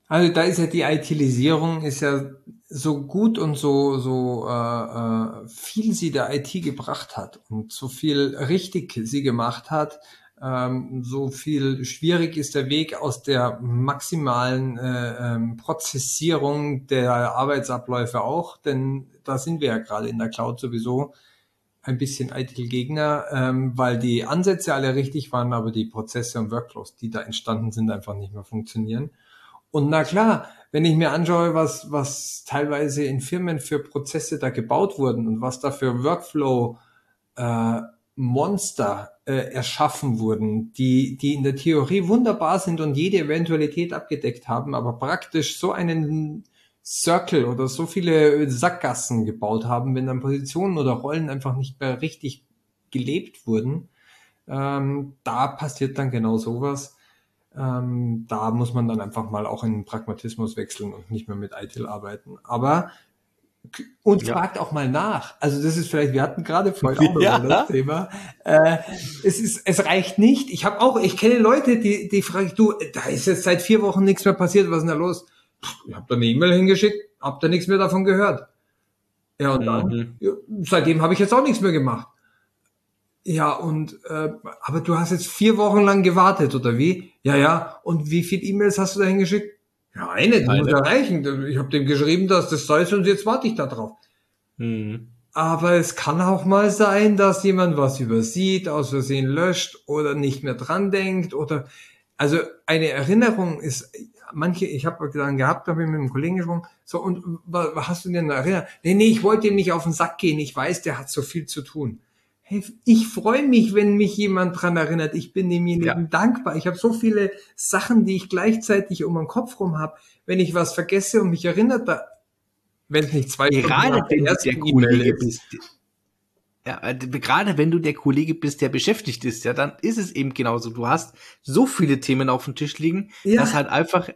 Also da ist ja die Itilisierung ist ja so gut und so so äh, äh, viel sie der IT gebracht hat und so viel richtig sie gemacht hat, ähm, so viel schwierig ist der Weg aus der maximalen äh, ähm, Prozessierung der Arbeitsabläufe auch, denn da sind wir ja gerade in der Cloud sowieso ein bisschen eitel Gegner, ähm, weil die Ansätze alle richtig waren, aber die Prozesse und Workflows, die da entstanden sind, einfach nicht mehr funktionieren. Und na klar, wenn ich mir anschaue, was, was teilweise in Firmen für Prozesse da gebaut wurden und was da für Workflow äh, Monster äh, erschaffen wurden, die, die in der Theorie wunderbar sind und jede Eventualität abgedeckt haben, aber praktisch so einen Circle oder so viele Sackgassen gebaut haben, wenn dann Positionen oder Rollen einfach nicht mehr richtig gelebt wurden. Ähm, da passiert dann genau sowas. Ähm, da muss man dann einfach mal auch in Pragmatismus wechseln und nicht mehr mit ITIL arbeiten. Aber und ja. fragt auch mal nach. Also das ist vielleicht, wir hatten gerade vorhin auch ja. das Thema. Äh, es ist, es reicht nicht. Ich habe auch, ich kenne Leute, die, die fragen, du, da ist jetzt seit vier Wochen nichts mehr passiert, was ist denn da los? Ich habe da eine E-Mail hingeschickt, hab da nichts mehr davon gehört. Ja, und dann, mhm. ja, seitdem habe ich jetzt auch nichts mehr gemacht. Ja, und äh, aber du hast jetzt vier Wochen lang gewartet, oder wie? Ja, ja. Und wie viele E-Mails hast du da hingeschickt? Ja, eine, die eine. muss erreichen. Ich habe dem geschrieben, dass das soll und jetzt warte ich da drauf. Mhm. Aber es kann auch mal sein, dass jemand was übersieht, aus Versehen löscht oder nicht mehr dran denkt oder also eine Erinnerung ist manche, ich habe dann gehabt, habe ich mit einem Kollegen gesprochen, so, und was hast du denn da erinnert? Nee, nee, ich wollte ihm nicht auf den Sack gehen, ich weiß, der hat so viel zu tun. Hey, ich freue mich, wenn mich jemand dran erinnert. Ich bin demjenigen ja. dankbar. Ich habe so viele Sachen, die ich gleichzeitig um den Kopf rum habe. Wenn ich was vergesse und mich erinnert, da, wenn es nicht zwei Gerade wenn du der Kollege bist, ja, äh, gerade wenn du der Kollege bist, der beschäftigt ist, ja, dann ist es eben genauso. Du hast so viele Themen auf dem Tisch liegen, ja. dass halt einfach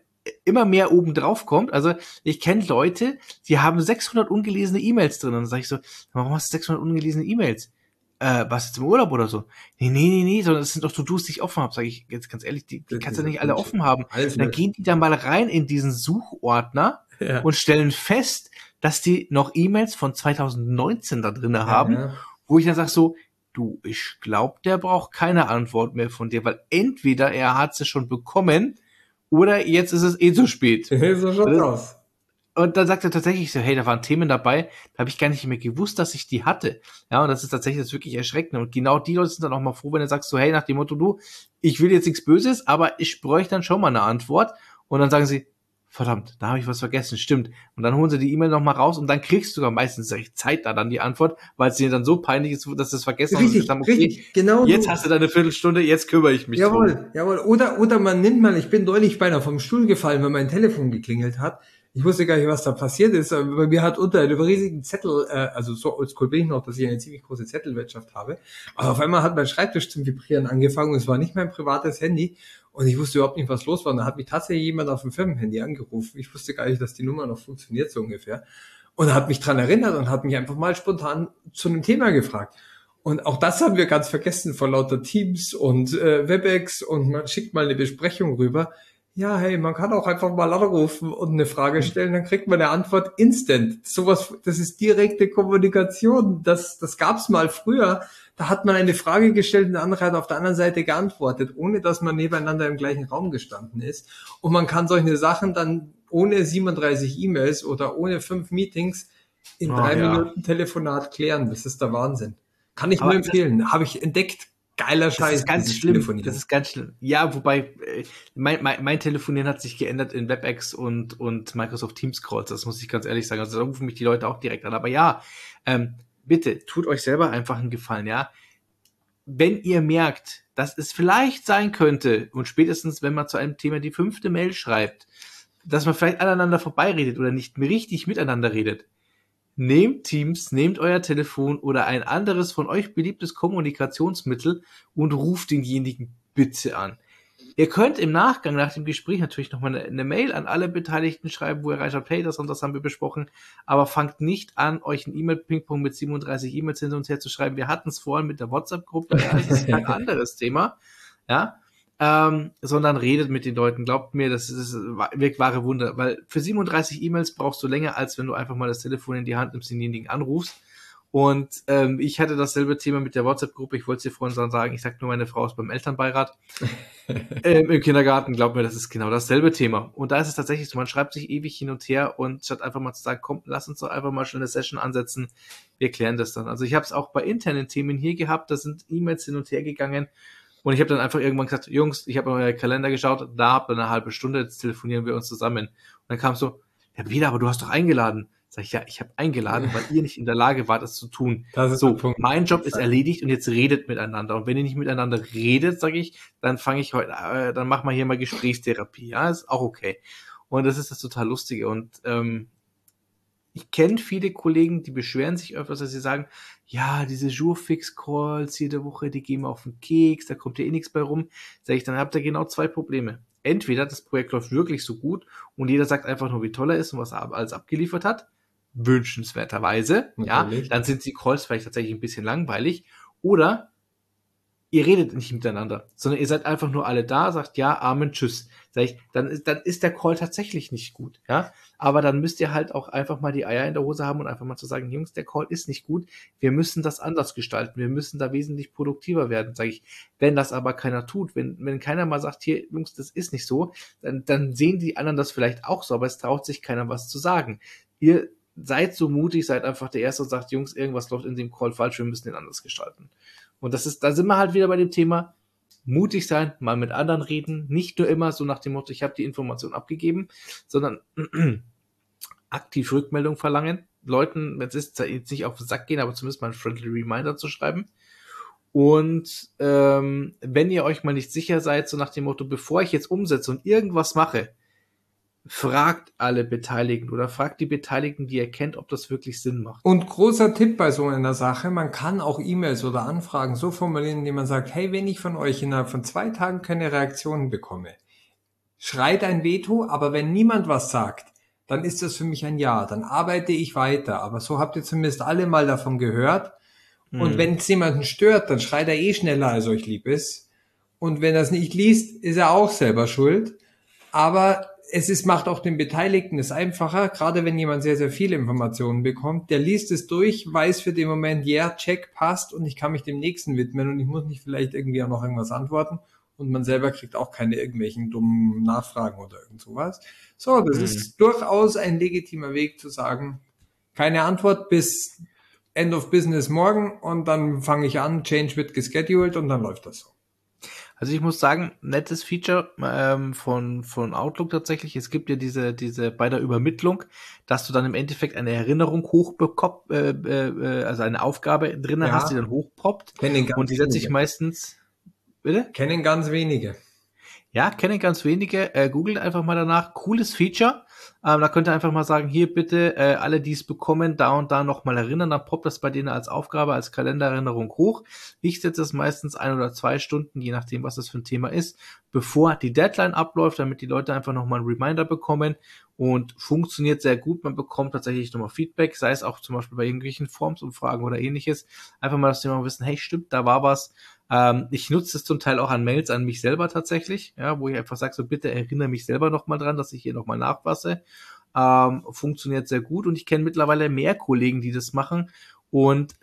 immer mehr oben drauf kommt. Also ich kenne Leute, die haben 600 ungelesene E-Mails drin. Und dann sage ich so, warum hast du 600 ungelesene E-Mails? Äh, was jetzt im Urlaub oder so? Nee, nee, nee, nee, sondern das sind doch To-Dos, die ich offen habe. Sage ich jetzt ganz ehrlich, die, die kannst du nicht alle offen haben. Alles dann gehen die da mal rein in diesen Suchordner ja. und stellen fest, dass die noch E-Mails von 2019 da drinne ja, haben. Ja. Wo ich dann sage so, du, ich glaube, der braucht keine Antwort mehr von dir, weil entweder er hat sie schon bekommen oder jetzt ist es eh zu spät. so schaut's aus. Und dann sagt er tatsächlich so, hey, da waren Themen dabei, da habe ich gar nicht mehr gewusst, dass ich die hatte. Ja, und das ist tatsächlich das wirklich erschreckend. Und genau die Leute sind dann auch mal froh, wenn du sagst so, hey, nach dem Motto, du, ich will jetzt nichts Böses, aber ich bräuchte dann schon mal eine Antwort. Und dann sagen sie, verdammt, da habe ich was vergessen, stimmt. Und dann holen sie die E-Mail nochmal raus und dann kriegst du sogar meistens recht zeitnah dann die Antwort, weil es dir dann so peinlich ist, dass du es vergessen richtig, hast. Okay, richtig, genau. Jetzt so. hast du deine Viertelstunde, jetzt kümmere ich mich Jawohl, drum. jawohl. Oder, oder man nimmt mal, ich bin deutlich beinahe vom Stuhl gefallen, weil mein Telefon geklingelt hat. Ich wusste gar nicht, was da passiert ist. Aber bei mir hat unter einem riesigen Zettel, äh, also so oldschool bin ich noch, dass ich eine ziemlich große Zettelwirtschaft habe. Aber auf einmal hat mein Schreibtisch zum Vibrieren angefangen und es war nicht mein privates Handy. Und ich wusste überhaupt nicht, was los war. Und da hat mich tatsächlich jemand auf dem Firmenhandy angerufen. Ich wusste gar nicht, dass die Nummer noch funktioniert, so ungefähr. Und hat mich dran erinnert und hat mich einfach mal spontan zu einem Thema gefragt. Und auch das haben wir ganz vergessen vor lauter Teams und äh, WebEx und man schickt mal eine Besprechung rüber. Ja, hey, man kann auch einfach mal anrufen und eine Frage stellen, dann kriegt man eine Antwort instant. Sowas, das ist direkte Kommunikation. Das, das gab's mal früher. Da hat man eine Frage gestellt und der andere hat auf der anderen Seite geantwortet, ohne dass man nebeneinander im gleichen Raum gestanden ist. Und man kann solche Sachen dann ohne 37 E-Mails oder ohne fünf Meetings in Oh, drei ja. Minuten Telefonat klären. Das ist der Wahnsinn. Kann ich Aber nur das- empfehlen. Habe ich entdeckt. Geiler Das Scheiß. ist ganz schlimm. Das ist ganz schlimm. Ja, wobei äh, mein, mein, mein Telefonieren hat sich geändert in WebEx und, und Microsoft Teams Calls. Das muss ich ganz ehrlich sagen. Also da rufen mich die Leute auch direkt an. Aber ja, ähm, bitte tut euch selber einfach einen Gefallen, ja. Wenn ihr merkt, dass es vielleicht sein könnte und spätestens, wenn man zu einem Thema die fünfte Mail schreibt, dass man vielleicht aneinander vorbeiredet oder nicht richtig miteinander redet, nehmt Teams, nehmt euer Telefon oder ein anderes von euch beliebtes Kommunikationsmittel und ruft denjenigen bitte an. Ihr könnt im Nachgang nach dem Gespräch natürlich nochmal eine, eine Mail an alle Beteiligten schreiben, wo ihr reinschaut, hey, das und das haben wir besprochen, aber fangt nicht an, euch ein E-Mail-Ping-Pong mit 37 E-Mails hin und her zu schreiben. Wir hatten es vorhin mit der WhatsApp-Gruppe, ja, das ist kein anderes Thema, ja, ähm, sondern redet mit den Leuten. Glaubt mir, das ist wirklich wahre Wunder, weil für 37 E-Mails brauchst du länger, als wenn du einfach mal das Telefon in die Hand nimmst, denjenigen anrufst. Und ähm, ich hatte dasselbe Thema mit der WhatsApp-Gruppe. Ich wollte es dir vorhin sagen. Ich sag nur, meine Frau ist beim Elternbeirat ähm, im Kindergarten. Glaub mir, das ist genau dasselbe Thema. Und da ist es tatsächlich so, man schreibt sich ewig hin und her und statt einfach mal zu sagen, komm, lass uns doch einfach mal schon eine Session ansetzen. Wir klären das dann. Also ich habe es auch bei internen Themen hier gehabt. Da sind E-Mails hin und her gegangen. Und ich habe dann einfach irgendwann gesagt, Jungs, ich habe in euer Kalender geschaut, da habt ihr eine halbe Stunde, jetzt telefonieren wir uns zusammen. Und dann kam so, ja, Peter, aber du hast doch eingeladen. Sag ich, ja, ich habe eingeladen, weil ihr nicht in der Lage wart, es zu tun. Das ist So, Punkt. mein Job ist erledigt und jetzt redet miteinander. Und wenn ihr nicht miteinander redet, sage ich, dann fange ich heute, äh, dann machen wir hier mal Gesprächstherapie. Ja, ist auch okay. Und das ist das total Lustige. Und ähm, ich kenne viele Kollegen, die beschweren sich öfters, dass sie sagen, ja, diese Jurfix-Calls jede Woche, die gehen mir auf den Keks, da kommt ja eh nichts bei rum. Sag ich, dann habt ihr genau zwei Probleme. Entweder das Projekt läuft wirklich so gut und jeder sagt einfach nur, wie toll er ist und was er alles abgeliefert hat. Wünschenswerterweise, ja, Natürlich. dann sind die Calls vielleicht tatsächlich ein bisschen langweilig. Oder ihr redet nicht miteinander, sondern ihr seid einfach nur alle da, sagt ja, Amen, tschüss. Sag ich, dann ist, dann ist der Call tatsächlich nicht gut, ja. Aber dann müsst ihr halt auch einfach mal die Eier in der Hose haben und einfach mal zu sagen, Jungs, der Call ist nicht gut. Wir müssen das anders gestalten. Wir müssen da wesentlich produktiver werden, sage ich. Wenn das aber keiner tut, wenn, wenn keiner mal sagt, hier, Jungs, das ist nicht so, dann, dann sehen die anderen das vielleicht auch so, aber es traut sich keiner was zu sagen. Ihr seid so mutig, seid einfach der Erste und sagt, Jungs, irgendwas läuft in dem Call falsch, wir müssen den anders gestalten. Und das ist, da sind wir halt wieder bei dem Thema, mutig sein, mal mit anderen reden, nicht nur immer so nach dem Motto, ich habe die Information abgegeben, sondern aktiv Rückmeldung verlangen, Leuten, wenn ist, jetzt nicht auf den Sack gehen, aber zumindest mal ein friendly Reminder zu schreiben. Und ähm, wenn ihr euch mal nicht sicher seid, so nach dem Motto, bevor ich jetzt umsetze und irgendwas mache, fragt alle Beteiligten oder fragt die Beteiligten, die ihr kennt, ob das wirklich Sinn macht. Und großer Tipp bei so einer Sache, man kann auch E-Mails oder Anfragen so formulieren, indem man sagt, hey, wenn ich von euch innerhalb von zwei Tagen keine Reaktionen bekomme, schreit ein Veto, aber wenn niemand was sagt, dann ist das für mich ein Ja, dann arbeite ich weiter. Aber so habt ihr zumindest alle mal davon gehört. Und Mhm. wenn es jemanden stört, dann schreit er eh schneller, als euch lieb ist. Und wenn er es nicht liest, ist er auch selber schuld. Aber es ist, macht auch den Beteiligten es einfacher, gerade wenn jemand sehr, sehr viele Informationen bekommt. Der liest es durch, weiß für den Moment, ja, yeah, check, passt und ich kann mich dem nächsten widmen und ich muss nicht vielleicht irgendwie auch noch irgendwas antworten. Und man selber kriegt auch keine irgendwelchen dummen Nachfragen oder irgend sowas. So, das Mhm. ist durchaus ein legitimer Weg zu sagen, keine Antwort bis End of Business morgen und dann fange ich an, Change wird gescheduled und dann läuft das so. Also ich muss sagen, nettes Feature ähm, von, von Outlook tatsächlich. Es gibt ja diese, diese bei der Übermittlung, dass du dann im Endeffekt eine Erinnerung hochbekommst, äh, äh, also eine Aufgabe drinnen Ja. hast, die dann hochpoppt. Kennen ganz Und die setze ich meistens. Bitte? Kennen ganz wenige. Ja, kennen ganz wenige. Äh, googelt einfach mal danach. Cooles Feature. Ähm, da könnt ihr einfach mal sagen, hier bitte äh, alle, die es bekommen, da und da nochmal erinnern. Dann poppt das bei denen als Aufgabe, als Kalendererinnerung hoch. Ich setze es meistens ein oder zwei Stunden, je nachdem, was das für ein Thema ist, bevor die Deadline abläuft, damit die Leute einfach nochmal einen Reminder bekommen. Und funktioniert sehr gut. Man bekommt tatsächlich nochmal Feedback, sei es auch zum Beispiel bei irgendwelchen Formsumfragen oder ähnliches. Einfach mal, dass die mal wissen, hey, stimmt, da war was. Ähm, ich nutze es zum Teil auch an Mails an mich selber tatsächlich, ja, wo ich einfach sage, so bitte erinnere mich selber nochmal dran, dass ich hier nochmal nachfasse. Ähm, funktioniert sehr gut und ich kenne mittlerweile mehr Kollegen, die das machen und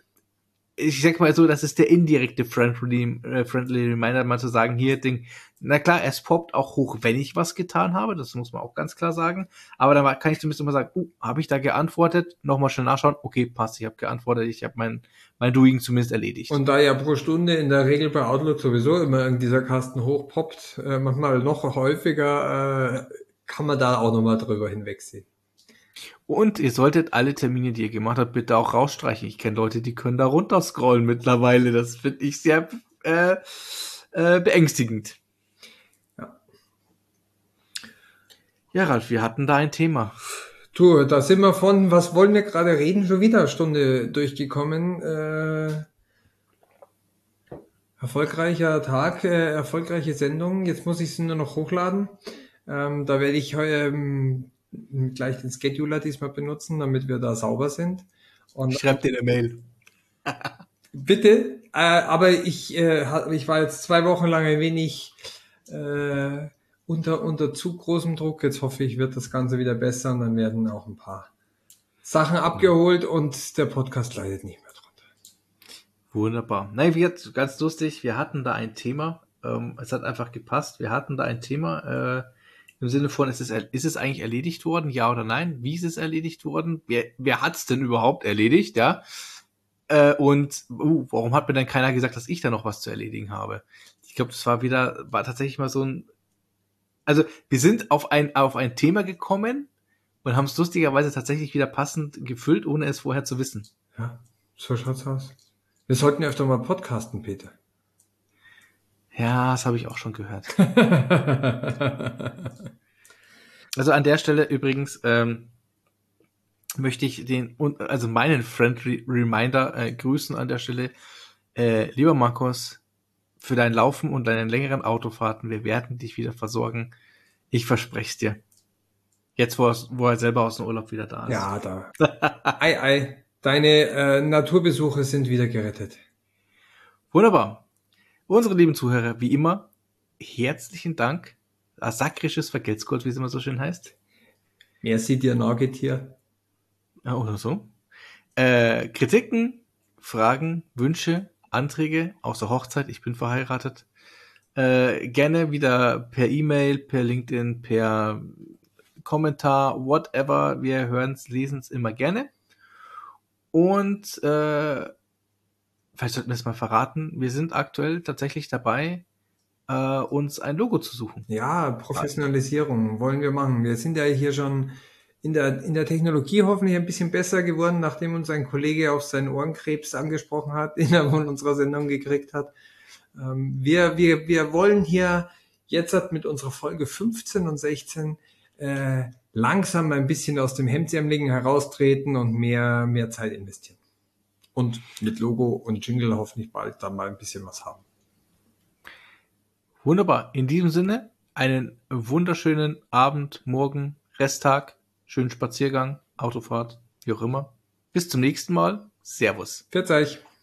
ich sag mal so, das ist der indirekte friendly, äh, friendly Reminder, mal zu sagen, hier Ding, na klar, es poppt auch hoch, wenn ich was getan habe, das muss man auch ganz klar sagen, aber dann kann ich zumindest immer sagen, uh, habe ich da geantwortet, nochmal schnell nachschauen, okay, passt, ich habe geantwortet, ich habe mein, mein Doing zumindest erledigt. Und da ja pro Stunde in der Regel bei Outlook sowieso immer dieser Kasten hochpoppt, äh, manchmal noch häufiger, äh, kann man da auch nochmal drüber hinwegsehen. Und ihr solltet alle Termine, die ihr gemacht habt, bitte auch rausstreichen. Ich kenne Leute, die können da runterscrollen mittlerweile. Das finde ich sehr äh, äh, beängstigend. Ja. Ja, Ralf, wir hatten da ein Thema. Du, da sind wir von, was wollen wir gerade reden, schon wieder eine Stunde durchgekommen. Äh, erfolgreicher Tag, äh, erfolgreiche Sendung. Jetzt muss ich sie nur noch hochladen. Ähm, da werde ich ähm, gleich den Scheduler diesmal benutzen, damit wir da sauber sind. Und Ich schreibe dir eine Mail. Bitte, äh, aber ich, äh, ich war jetzt zwei Wochen lang ein wenig äh, unter, unter zu großem Druck. Jetzt hoffe ich, wird das Ganze wieder besser und dann werden auch ein paar Sachen abgeholt und der Podcast leidet nicht mehr drunter. Wunderbar. Nein, wir ganz lustig. Wir hatten da ein Thema. Ähm, es hat einfach gepasst. Wir hatten da ein Thema äh, im Sinne von, ist es, ist es eigentlich erledigt worden? Ja oder nein? Wie ist es erledigt worden? Wer, wer hat es denn überhaupt erledigt? Ja. Äh, und uh, warum hat mir denn keiner gesagt, dass ich da noch was zu erledigen habe? Ich glaube, das war wieder, war tatsächlich mal so ein. Also wir sind auf ein auf ein Thema gekommen und haben es lustigerweise tatsächlich wieder passend gefüllt, ohne es vorher zu wissen. Ja, so schaut's aus. Wir sollten öfter mal podcasten, Peter. Ja, das habe ich auch schon gehört. Also an der Stelle übrigens ähm, möchte ich den, und- also meinen Friendly Reminder äh, grüßen an der Stelle. Äh, lieber Markus, für dein Laufen und deinen längeren Autofahrten, wir werden dich wieder versorgen. Ich verspreche es dir. Jetzt, wo er, wo er selber aus dem Urlaub wieder da ist. ja, da. ei, ei. Deine äh, Naturbesuche sind wieder gerettet. Wunderbar. Unsere lieben Zuhörer, wie immer, herzlichen Dank. Asakrisches Vergeltskurt, wie es immer so schön heißt. Merci dir, Nagetier. Ja, oder so. Äh, Kritiken, Fragen, Wünsche, Anträge, außer Hochzeit, ich bin verheiratet. Äh, gerne wieder per E-Mail, per LinkedIn, per Kommentar, whatever. Wir hören es, lesen es immer gerne. Und äh, vielleicht sollten wir es mal verraten. Wir sind aktuell tatsächlich dabei, äh, uns ein Logo zu suchen. Ja, Professionalisierung wollen wir machen. Wir sind ja hier schon in der, in der Technologie hoffentlich ein bisschen besser geworden, nachdem uns ein Kollege auf seinen Ohrenkrebs angesprochen hat, den er von unserer Sendung gekriegt hat. Ähm, wir, wir, wir wollen hier jetzt mit unserer Folge 15 und 16 äh, langsam ein bisschen aus dem Hemdsärmeligen heraustreten und mehr, mehr Zeit investieren. Und mit Logo und Jingle hoffentlich bald dann mal ein bisschen was haben. Wunderbar. In diesem Sinne, einen wunderschönen Abend, Morgen, Resttag, schönen Spaziergang, Autofahrt, wie auch immer. Bis zum nächsten Mal. Servus. Pfiat euch!